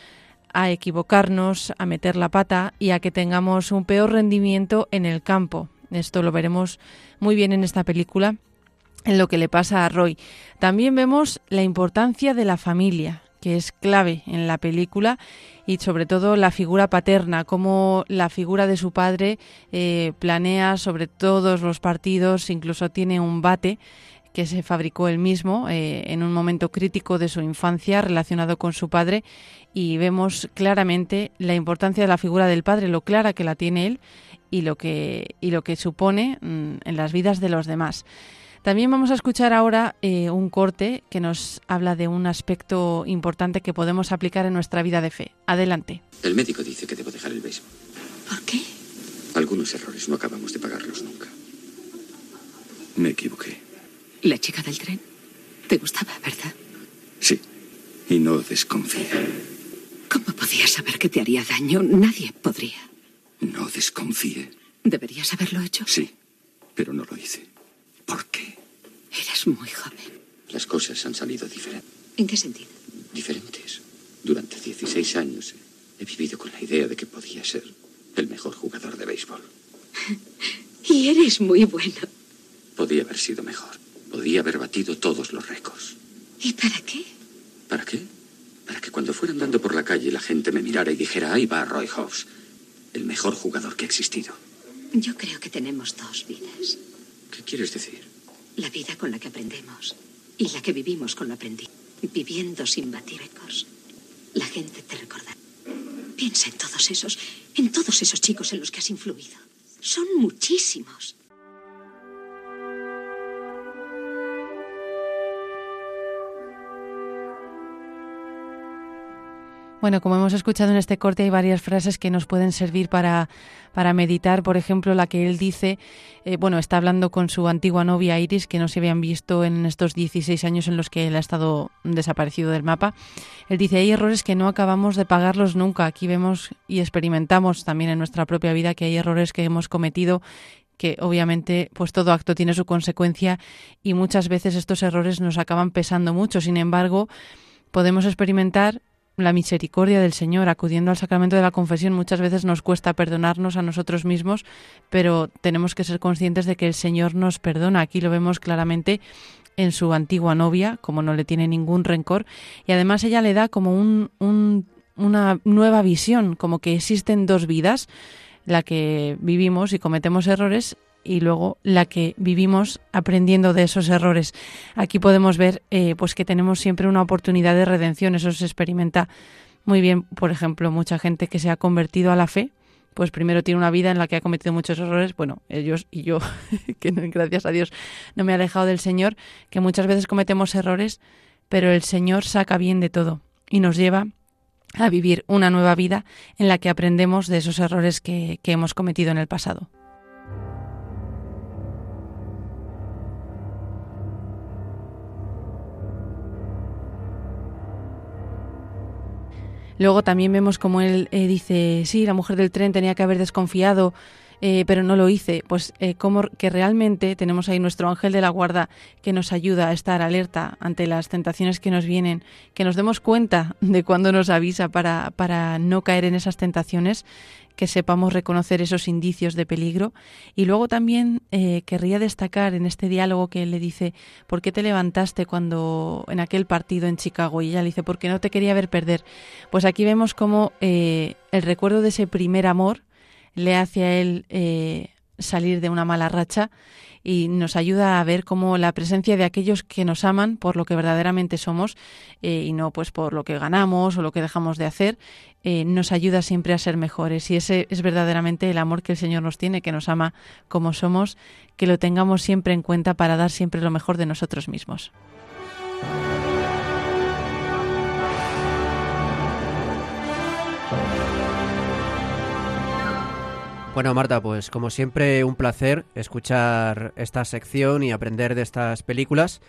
a equivocarnos, a meter la pata y a que tengamos un peor rendimiento en el campo. Esto lo veremos muy bien en esta película, en lo que le pasa a Roy. También vemos la importancia de la familia, que es clave en la película y sobre todo la figura paterna, cómo la figura de su padre eh, planea sobre todos los partidos, incluso tiene un bate que se fabricó él mismo eh, en un momento crítico de su infancia relacionado con su padre y vemos claramente la importancia de la figura del padre, lo clara que la tiene él y lo que, y lo que supone mm, en las vidas de los demás. También vamos a escuchar ahora eh, un corte que nos habla de un aspecto importante que podemos aplicar en nuestra vida de fe. Adelante. El médico dice que debo dejar el béisbol. ¿Por qué? Algunos errores no acabamos de pagarlos nunca. Me equivoqué. ¿La chica del tren? ¿Te gustaba, verdad? Sí. Y no desconfíe. ¿Cómo podía saber que te haría daño? Nadie podría. No desconfíe. ¿Deberías haberlo hecho? Sí, pero no lo hice. ¿Por qué? Eras muy joven. Las cosas han salido diferentes. ¿En qué sentido? Diferentes. Durante 16 años he vivido con la idea de que podía ser el mejor jugador de béisbol. y eres muy bueno. Podía haber sido mejor. Podía haber batido todos los récords. ¿Y para qué? ¿Para qué? Para que cuando fuera andando por la calle la gente me mirara y dijera, ahí va Roy Hobbs, el mejor jugador que ha existido. Yo creo que tenemos dos vidas. ¿Qué quieres decir? La vida con la que aprendemos y la que vivimos con lo aprendido. Viviendo sin batir récords. La gente te recordará. Piensa en todos esos, en todos esos chicos en los que has influido. Son muchísimos. Bueno, como hemos escuchado en este corte, hay varias frases que nos pueden servir para, para meditar. Por ejemplo, la que él dice, eh, bueno, está hablando con su antigua novia Iris, que no se habían visto en estos 16 años en los que él ha estado desaparecido del mapa. Él dice, hay errores que no acabamos de pagarlos nunca. Aquí vemos y experimentamos también en nuestra propia vida que hay errores que hemos cometido que obviamente pues todo acto tiene su consecuencia y muchas veces estos errores nos acaban pesando mucho. Sin embargo, podemos experimentar la misericordia del Señor, acudiendo al sacramento de la confesión, muchas veces nos cuesta perdonarnos a nosotros mismos, pero tenemos que ser conscientes de que el Señor nos perdona. Aquí lo vemos claramente en su antigua novia, como no le tiene ningún rencor, y además ella le da como un, una nueva visión, como que existen dos vidas, la que vivimos y cometemos errores y luego la que vivimos aprendiendo de esos errores. Aquí podemos ver eh, pues que tenemos siempre una oportunidad de redención, eso se experimenta muy bien, por ejemplo, mucha gente que se ha convertido a la fe, pues primero tiene una vida en la que ha cometido muchos errores, bueno, ellos y yo, que gracias a Dios no me he alejado del Señor, que muchas veces cometemos errores, pero el Señor saca bien de todo y nos lleva a vivir una nueva vida en la que aprendemos de esos errores que, que hemos cometido en el pasado. Luego también vemos como él eh, dice, sí, la mujer del tren tenía que haber desconfiado, eh, pero no lo hice. Pues eh, como que realmente tenemos ahí nuestro ángel de la guarda que nos ayuda a estar alerta ante las tentaciones que nos vienen, que nos demos cuenta de cuando nos avisa para, para no caer en esas tentaciones que sepamos reconocer esos indicios de peligro. Y luego también eh, querría destacar en este diálogo que él le dice, ¿por qué te levantaste cuando en aquel partido en Chicago? Y ella le dice, porque no te quería ver perder. Pues aquí vemos cómo eh, el recuerdo de ese primer amor le hace a él eh, salir de una mala racha y nos ayuda a ver cómo la presencia de aquellos que nos aman por lo que verdaderamente somos y no pues por lo que ganamos o lo que dejamos de hacer eh, nos ayuda siempre a ser mejores. Y ese es verdaderamente el amor que el Señor nos tiene, que nos ama como somos, que lo tengamos siempre en cuenta para dar siempre lo mejor de nosotros mismos. Bueno, Marta, pues como siempre un placer escuchar esta sección y aprender de estas películas.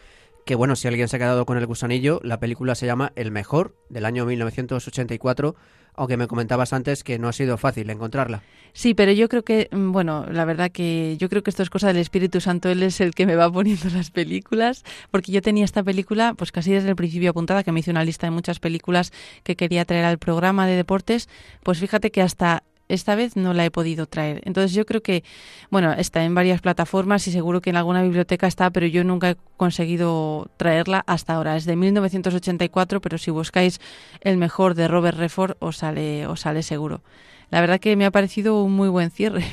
Que bueno, si alguien se ha quedado con el gusanillo, la película se llama El Mejor, del año 1984, aunque me comentabas antes que no ha sido fácil encontrarla. Sí, pero yo creo que, mm, bueno, la verdad que yo creo que esto es cosa del Espíritu Santo, Él es el que me va poniendo las películas, porque yo tenía esta película pues casi desde el principio apuntada, que me hice una lista de muchas películas que quería traer al programa de deportes, pues fíjate que hasta esta vez no la he podido traer. Entonces yo creo que, bueno, está en varias plataformas y seguro que en alguna biblioteca está, pero yo nunca he conseguido traerla hasta ahora. Es de 1984, pero si buscáis el mejor de Robert Redford os sale, os sale seguro. La verdad que me ha parecido un muy buen cierre.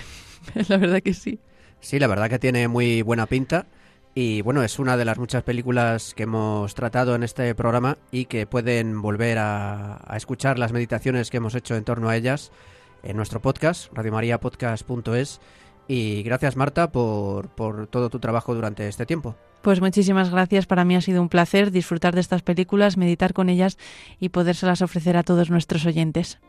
la verdad que sí. Sí, la verdad que tiene muy buena pinta. Y bueno, es una de las muchas películas que hemos tratado en este programa y que pueden volver a, a escuchar las meditaciones que hemos hecho en torno a ellas en nuestro podcast, radiomariapodcast.es. Y gracias Marta por, por todo tu trabajo durante este tiempo. Pues muchísimas gracias. Para mí ha sido un placer disfrutar de estas películas, meditar con ellas y podérselas ofrecer a todos nuestros oyentes.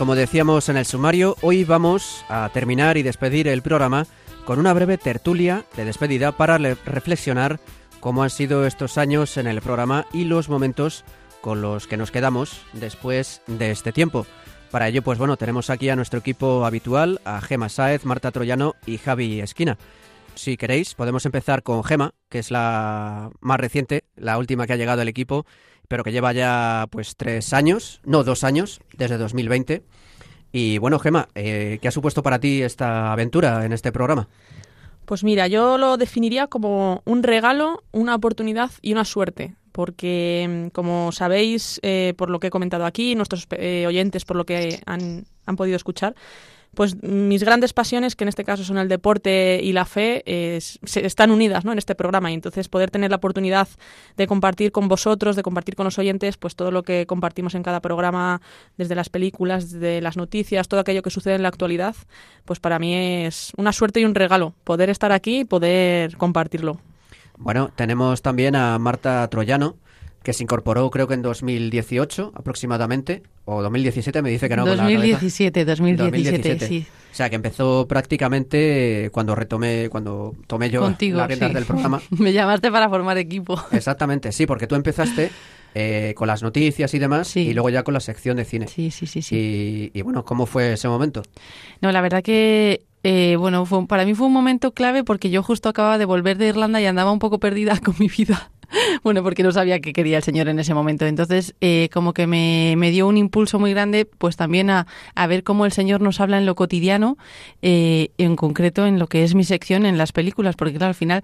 Como decíamos en el sumario, hoy vamos a terminar y despedir el programa con una breve tertulia de despedida para reflexionar cómo han sido estos años en el programa y los momentos con los que nos quedamos después de este tiempo. Para ello, pues bueno, tenemos aquí a nuestro equipo habitual, a Gema Sáez, Marta Troyano y Javi Esquina. Si queréis, podemos empezar con Gema, que es la más reciente, la última que ha llegado al equipo pero que lleva ya pues tres años, no dos años, desde 2020. Y bueno, Gema, eh, ¿qué ha supuesto para ti esta aventura en este programa? Pues mira, yo lo definiría como un regalo, una oportunidad y una suerte, porque mm, como sabéis, eh, por lo que he comentado aquí, nuestros eh, oyentes, por lo que han, han podido escuchar, pues mis grandes pasiones, que en este caso son el deporte y la fe, están unidas ¿no? en este programa y entonces poder tener la oportunidad de compartir con vosotros, de compartir con los oyentes, pues todo lo que compartimos en cada programa, desde las películas, desde las noticias, todo aquello que sucede en la actualidad, pues para mí es una suerte y un regalo poder estar aquí y poder compartirlo. Bueno, tenemos también a Marta Troyano, que se incorporó creo que en 2018 aproximadamente, o 2017 me dice que no. 2017, 2017, sí. O sea, que empezó prácticamente cuando retomé, cuando tomé yo Contigo, las riendas del programa. me llamaste para formar equipo. Exactamente, sí, porque tú empezaste eh, con las noticias y demás, y luego ya con la sección de cine. Sí, sí, sí. sí. Y, bueno, ¿cómo fue ese momento? No, la verdad que eh, bueno, fue, para mí fue un momento clave porque yo justo acababa de volver de Irlanda y andaba un poco perdida con mi vida bueno, porque no sabía qué quería el Señor en ese momento. Entonces, eh, como que me, me, dio un impulso muy grande, pues también a, a, ver cómo el Señor nos habla en lo cotidiano, eh, en concreto en lo que es mi sección en las películas, porque claro, al final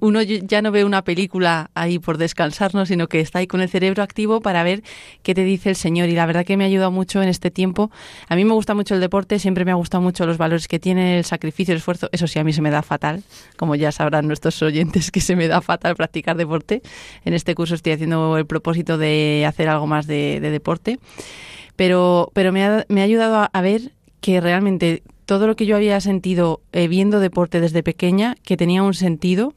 uno ya no ve una película ahí por descansarnos, sino que está ahí con el cerebro activo para ver qué te dice el Señor. Y la verdad que me ha ayudado mucho en este tiempo. A mí me gusta mucho el deporte, siempre me ha gustado mucho los valores que tiene, el sacrificio, el esfuerzo. Eso sí, a mí se me da fatal, como ya sabrán nuestros oyentes, que se me da fatal practicar deporte. En este curso estoy haciendo el propósito de hacer algo más de, de deporte. Pero, pero me, ha, me ha ayudado a, a ver que realmente todo lo que yo había sentido eh, viendo deporte desde pequeña, que tenía un sentido,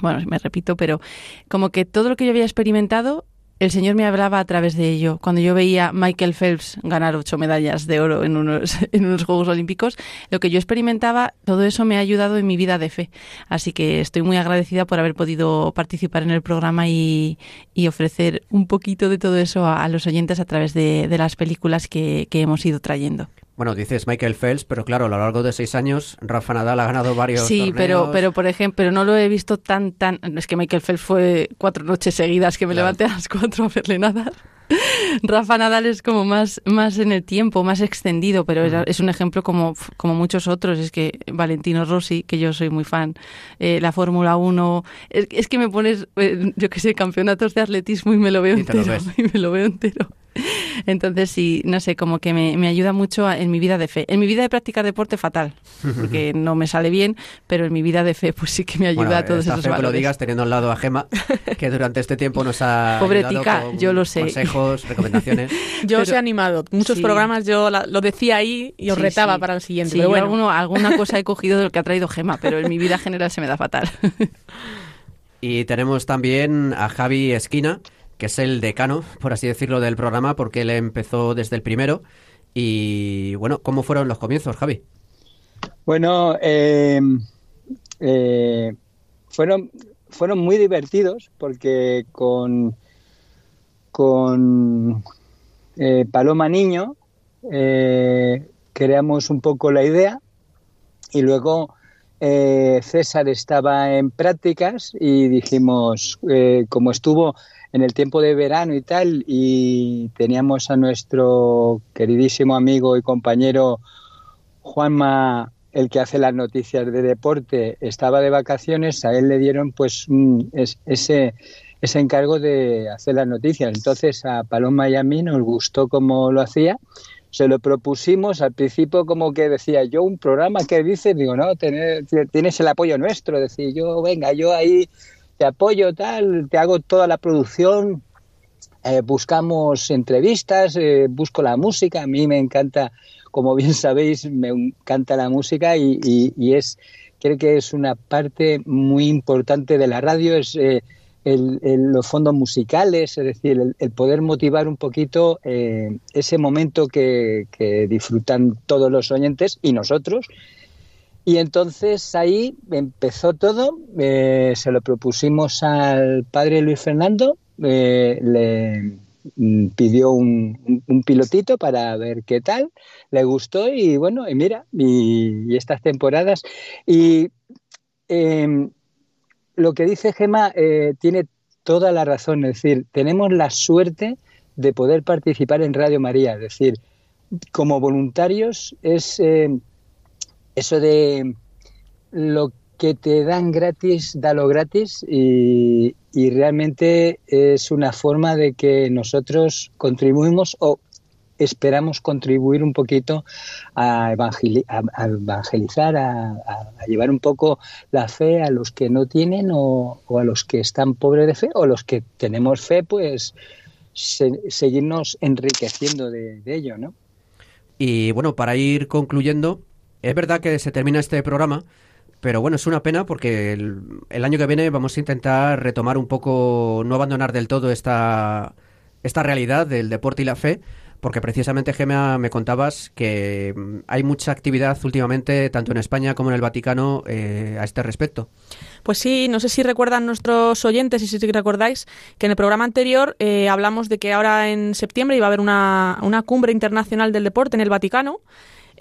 bueno, me repito, pero como que todo lo que yo había experimentado, el Señor me hablaba a través de ello. Cuando yo veía Michael Phelps ganar ocho medallas de oro en unos, en unos Juegos Olímpicos, lo que yo experimentaba, todo eso me ha ayudado en mi vida de fe. Así que estoy muy agradecida por haber podido participar en el programa y, y ofrecer un poquito de todo eso a, a los oyentes a través de, de las películas que, que hemos ido trayendo. Bueno, dices Michael Phelps, pero claro, a lo largo de seis años, Rafa Nadal ha ganado varios Sí, torneos. pero, pero por ejemplo, pero no lo he visto tan, tan... Es que Michael Phelps fue cuatro noches seguidas que me claro. levanté a las cuatro a verle nadar. Rafa Nadal es como más, más en el tiempo, más extendido, pero mm. es un ejemplo como, como muchos otros. Es que Valentino Rossi, que yo soy muy fan, eh, la Fórmula 1, es, es, que me pones, eh, yo que sé, campeonatos de atletismo y me lo veo y entero. Lo y me lo veo entero. Entonces, sí, no sé, como que me, me ayuda mucho a, en mi vida de fe. En mi vida de practicar deporte, fatal, porque no me sale bien, pero en mi vida de fe, pues sí que me ayuda bueno, a todos esos valores. que lo digas teniendo al lado a Gema, que durante este tiempo nos ha Pobre tica, yo lo sé. consejos, recomendaciones. Yo pero, os he animado. Muchos sí. programas yo la, lo decía ahí y os sí, retaba sí. para el siguiente. Sí, pero bueno. alguno, alguna cosa he cogido de lo que ha traído Gema, pero en mi vida general se me da fatal. y tenemos también a Javi Esquina, que es el decano, por así decirlo, del programa, porque él empezó desde el primero. Y bueno, ¿cómo fueron los comienzos, Javi? Bueno, eh, eh, fueron, fueron muy divertidos porque con, con eh, Paloma Niño creamos un poco la idea y luego César estaba en prácticas y dijimos, como estuvo en el tiempo de verano y tal, y teníamos a nuestro queridísimo amigo y compañero Juanma, el que hace las noticias de deporte, estaba de vacaciones, a él le dieron pues ese, ese encargo de hacer las noticias. Entonces a Paloma y a mí nos gustó cómo lo hacía, se lo propusimos al principio como que decía yo un programa que dices, digo, no, tener, tienes el apoyo nuestro, decir yo, venga, yo ahí te apoyo, tal, te hago toda la producción, eh, buscamos entrevistas, eh, busco la música, a mí me encanta, como bien sabéis, me encanta la música y, y, es, creo que es una parte muy importante de la radio, es eh, el, los fondos musicales, es decir, el, el poder motivar un poquito ese momento que, que disfrutan todos los oyentes y nosotros, y entonces ahí empezó todo, eh, se lo propusimos al padre Luis Fernando, eh, le pidió un, un, pilotito para ver qué tal, le gustó y bueno, y mira, y, estas temporadas. Y eh, lo que dice Gema eh, tiene toda la razón, es decir, tenemos la suerte de poder participar en Radio María, es decir, como voluntarios es eh, eso de lo que te dan gratis, dalo gratis y, realmente es una forma de que nosotros contribuimos o esperamos contribuir un poquito a, evangeli a, evangelizar, a, llevar un poco la fe a los que no tienen o, a los que están pobres de fe o los que tenemos fe, pues se, seguirnos enriqueciendo de, de ello, ¿no? Y bueno, para ir concluyendo, es verdad que se termina este programa, pero bueno, es una pena porque el, año que viene vamos a intentar retomar un poco, no abandonar del todo esta, esta realidad del deporte y la fe, porque precisamente, Gemma, me contabas que hay mucha actividad últimamente, tanto en España como en el Vaticano, eh, a este respecto. Pues sí, no sé si recuerdan nuestros oyentes y si recordáis que en el programa anterior eh, hablamos de que ahora en septiembre iba a haber una, una cumbre internacional del deporte en el Vaticano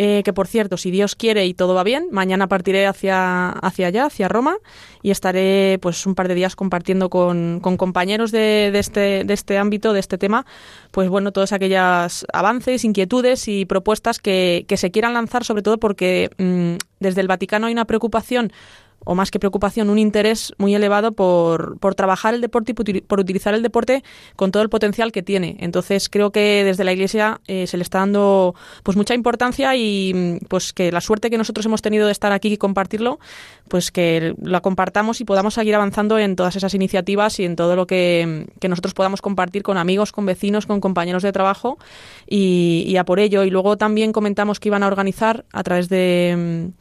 eh, que por cierto, si Dios quiere y todo va bien, mañana partiré hacia, hacia allá, hacia Roma, y estaré pues un par de días compartiendo con, con compañeros de, de, este, de este ámbito, de este tema, pues bueno, todos aquellos avances, inquietudes y propuestas que, que se quieran lanzar, sobre todo porque mmm, desde el Vaticano hay una preocupación o más que preocupación, un interés muy elevado por, por trabajar el deporte y por utilizar el deporte con todo el potencial que tiene. Entonces creo que desde la Iglesia eh, se le está dando pues mucha importancia y pues que la suerte que nosotros hemos tenido de estar aquí y compartirlo, pues que la compartamos y podamos seguir avanzando en todas esas iniciativas y en todo lo que, que nosotros podamos compartir con amigos, con vecinos, con compañeros de trabajo y, y a por ello. Y luego también comentamos que iban a organizar a través de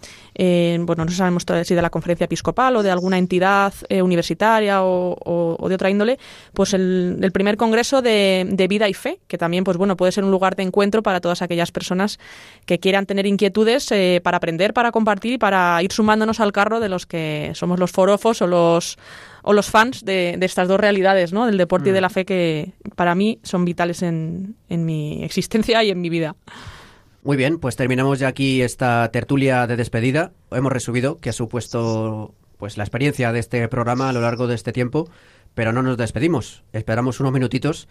eh, bueno, no sabemos si de la conferencia episcopal o de alguna entidad eh, universitaria o, o, o, de otra índole, pues el, el primer congreso de, de, vida y fe, que también, pues bueno, puede ser un lugar de encuentro para todas aquellas personas que quieran tener inquietudes eh, para aprender, para compartir y para ir sumándonos al carro de los que somos los forofos o los o los fans de, de estas dos realidades, ¿no? Del deporte mm. y de la fe que para mí son vitales en, en mi existencia y en mi vida. Muy bien, pues terminamos ya aquí esta tertulia de despedida. Hemos resumido que ha supuesto pues la experiencia de este programa a lo largo de este tiempo, pero no nos despedimos. Esperamos unos minutitos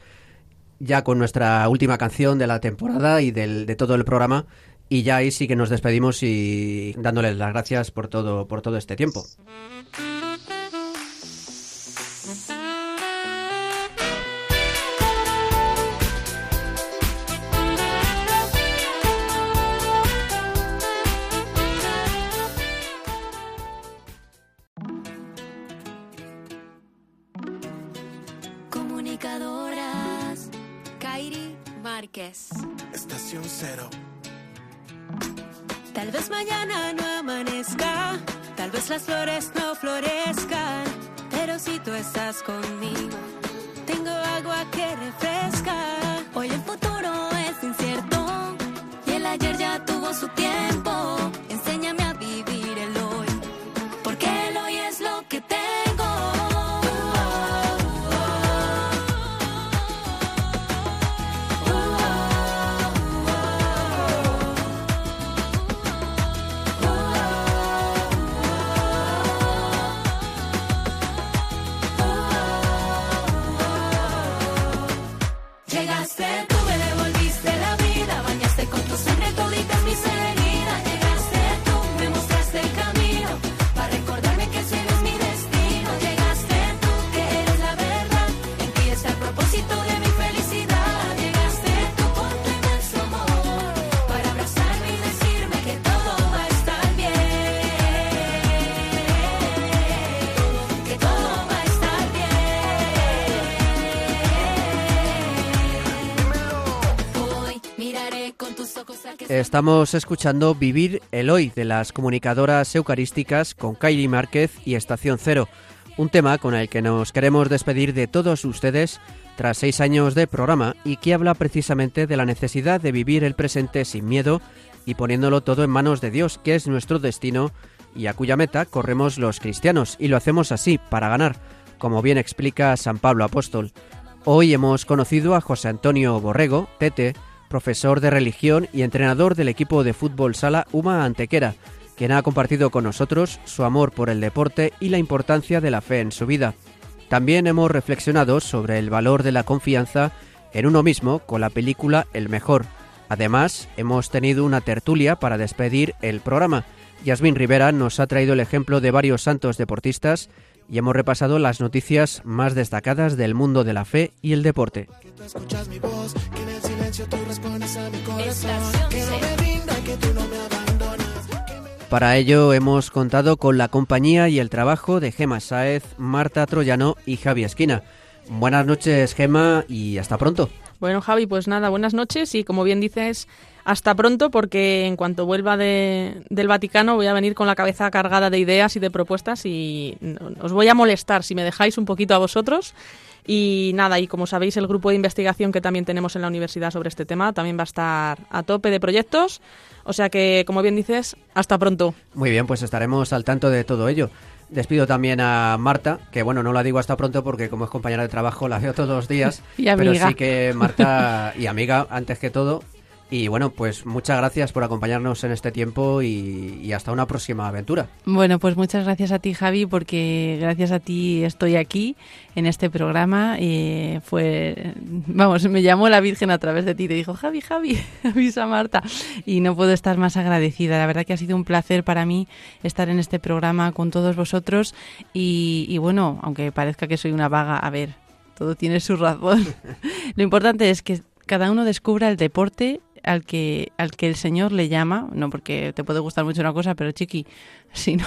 ya con nuestra última canción de la temporada y del, de todo el programa y ya ahí sí que nos despedimos y dándoles las gracias por todo por todo este tiempo. Estación cero. Tal vez mañana no amanezca, tal vez las flores no florezcan, pero si tú estás conmigo, tengo agua que refresca. Hoy el futuro es Estamos escuchando Vivir el Hoy de las comunicadoras eucarísticas con Kairi Márquez y Estación Cero, un tema con el que nos queremos despedir de todos ustedes tras seis años de programa y que habla precisamente de la necesidad de vivir el presente sin miedo y poniéndolo todo en manos de Dios, que es nuestro destino y a cuya meta corremos los cristianos, y lo hacemos así, para ganar, como bien explica San Pablo Apóstol. Hoy hemos conocido a José Antonio Borrego, Tete, profesor de religión y entrenador del equipo de fútbol sala Uma Antequera, quien ha compartido con nosotros su amor por el deporte y la importancia de la fe en su vida. También hemos reflexionado sobre el valor de la confianza en uno mismo con la película El Mejor. Además, hemos tenido una tertulia para despedir el programa. Yasmín Rivera nos ha traído el ejemplo de varios santos deportistas y hemos repasado las noticias más destacadas del mundo de la fe y el deporte. Para ello hemos contado con la compañía y el trabajo de Gema Sáez, Marta Troyano y Javi Esquina. Buenas noches, Gema, y hasta pronto. Bueno, Javi, pues nada, buenas noches y como bien dices, hasta pronto porque en cuanto vuelva de, del Vaticano voy a venir con la cabeza cargada de ideas y de propuestas y os voy a molestar si me dejáis un poquito a vosotros. Y nada, y como sabéis, el grupo de investigación que también tenemos en la universidad sobre este tema también va a estar a tope de proyectos. O sea que, como bien dices, hasta pronto. Muy bien, pues estaremos al tanto de todo ello. Despido también a Marta, que bueno, no la digo hasta pronto porque como es compañera de trabajo la veo todos los días. Y amiga. Pero sí que Marta, y amiga antes que todo, Y bueno, pues muchas gracias por acompañarnos en este tiempo y, hasta una próxima aventura. Bueno, pues muchas gracias a ti, Javi, porque gracias a ti estoy aquí en este programa. Y fue, vamos, me llamó la Virgen a través de ti, te dijo, Javi, Javi, avisa Marta. Y no puedo estar más agradecida. La verdad que ha sido un placer para mí estar en este programa con todos vosotros. Y bueno, aunque parezca que soy una vaga, a ver, todo tiene su razón. Lo importante es que cada uno descubra el deporte al que, al que el Señor le llama, no porque te puede gustar mucho una cosa, pero chiqui, si no,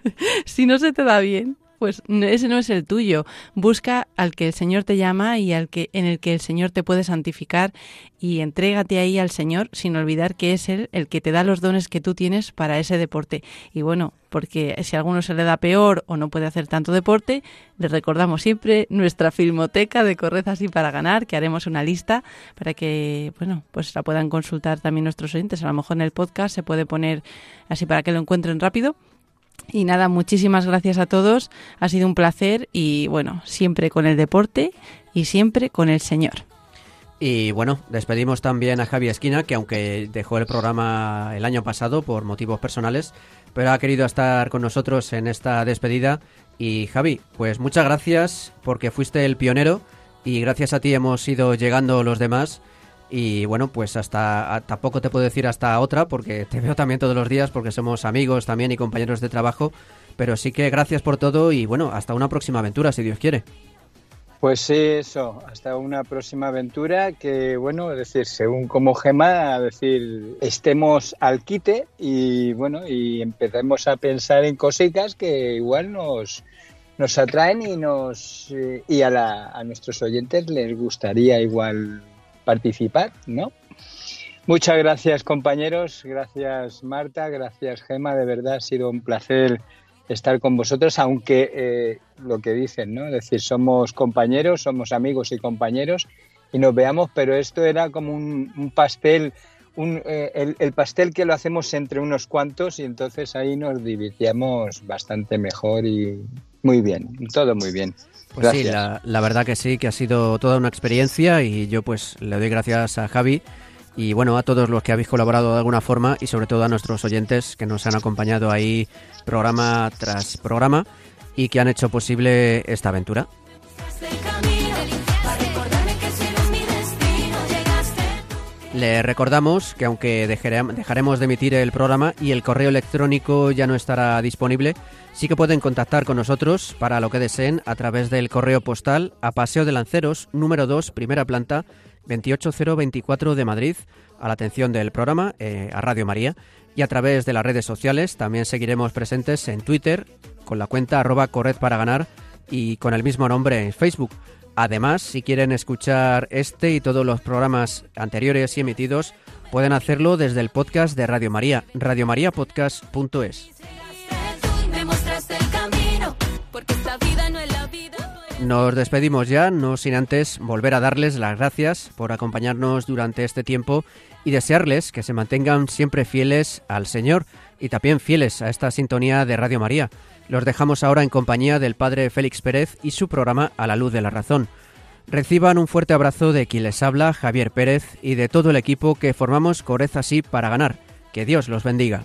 si no se te da bien, pues ese no es el tuyo. Busca al que el Señor te llama y al que en el que el Señor te puede santificar y entrégate ahí al Señor sin olvidar que es él el que te da los dones que tú tienes para ese deporte. Y bueno, porque si a alguno se le da peor o no puede hacer tanto deporte, le recordamos siempre nuestra filmoteca de Corred así para ganar, que haremos una lista para que, bueno, pues la puedan consultar también nuestros oyentes. A lo mejor en el podcast se puede poner así para que lo encuentren rápido. Y nada, muchísimas gracias a todos. Ha sido un placer y bueno, siempre con el deporte y siempre con el Señor. Y bueno, despedimos también a Javi Esquina, que aunque dejó el programa el año pasado por motivos personales, pero ha querido estar con nosotros en esta despedida. Y Javi, pues muchas gracias porque fuiste el pionero y gracias a ti hemos ido llegando los demás. Y bueno, pues hasta a- tampoco te puedo decir hasta otra porque te veo también todos los días porque somos amigos también y compañeros de trabajo. Pero sí que gracias por todo y bueno, hasta una próxima aventura si Dios quiere. Pues sí, eso, hasta una próxima aventura que, bueno, es decir, según como Gema, decir, estemos al quite y, bueno, y empecemos a pensar en cositas que igual nos, nos atraen y nos eh, y a, la, a nuestros oyentes les gustaría igual participar, ¿no? Muchas gracias compañeros, gracias Marta, gracias Gema, de verdad ha sido un placer estar con vosotros, aunque eh, lo que dicen, ¿no? Es decir, somos compañeros, somos amigos y compañeros y nos veamos, pero esto era como un, un pastel, un, eh, el, el pastel que lo hacemos entre unos cuantos y entonces ahí nos dividíamos bastante mejor y muy bien, todo muy bien. Pues sí, la, la verdad que sí, que ha sido toda una experiencia y yo pues le doy gracias a Javi y bueno, a todos los que habéis colaborado de alguna forma y sobre todo a nuestros oyentes que nos han acompañado ahí programa tras programa y que han hecho posible esta aventura. Le recordamos que aunque dejare- dejaremos de emitir el programa y el correo electrónico ya no estará disponible, sí que pueden contactar con nosotros para lo que deseen a través del correo postal a Paseo de Lanceros, número 2, primera planta, 28024 de Madrid, a la atención del programa, eh, a Radio María, y a través de las redes sociales también seguiremos presentes en Twitter con la cuenta arroba corred para ganar y con el mismo nombre en Facebook. Además, si quieren escuchar este y todos los programas anteriores y emitidos, pueden hacerlo desde el podcast de Radio María, radiomariapodcast.es. Nos despedimos ya, no sin antes volver a darles las gracias por acompañarnos durante este tiempo y desearles que se mantengan siempre fieles al Señor y también fieles a esta sintonía de Radio María. Los dejamos ahora en compañía del Padre Félix Pérez y su programa A la Luz de la Razón. Reciban un fuerte abrazo de quien les habla, Javier Pérez, y de todo el equipo que formamos Corez Así para ganar. Que Dios los bendiga.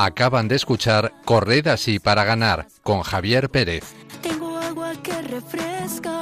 Acaban de escuchar Corred así para ganar con Javier Pérez. Tengo agua que refresca.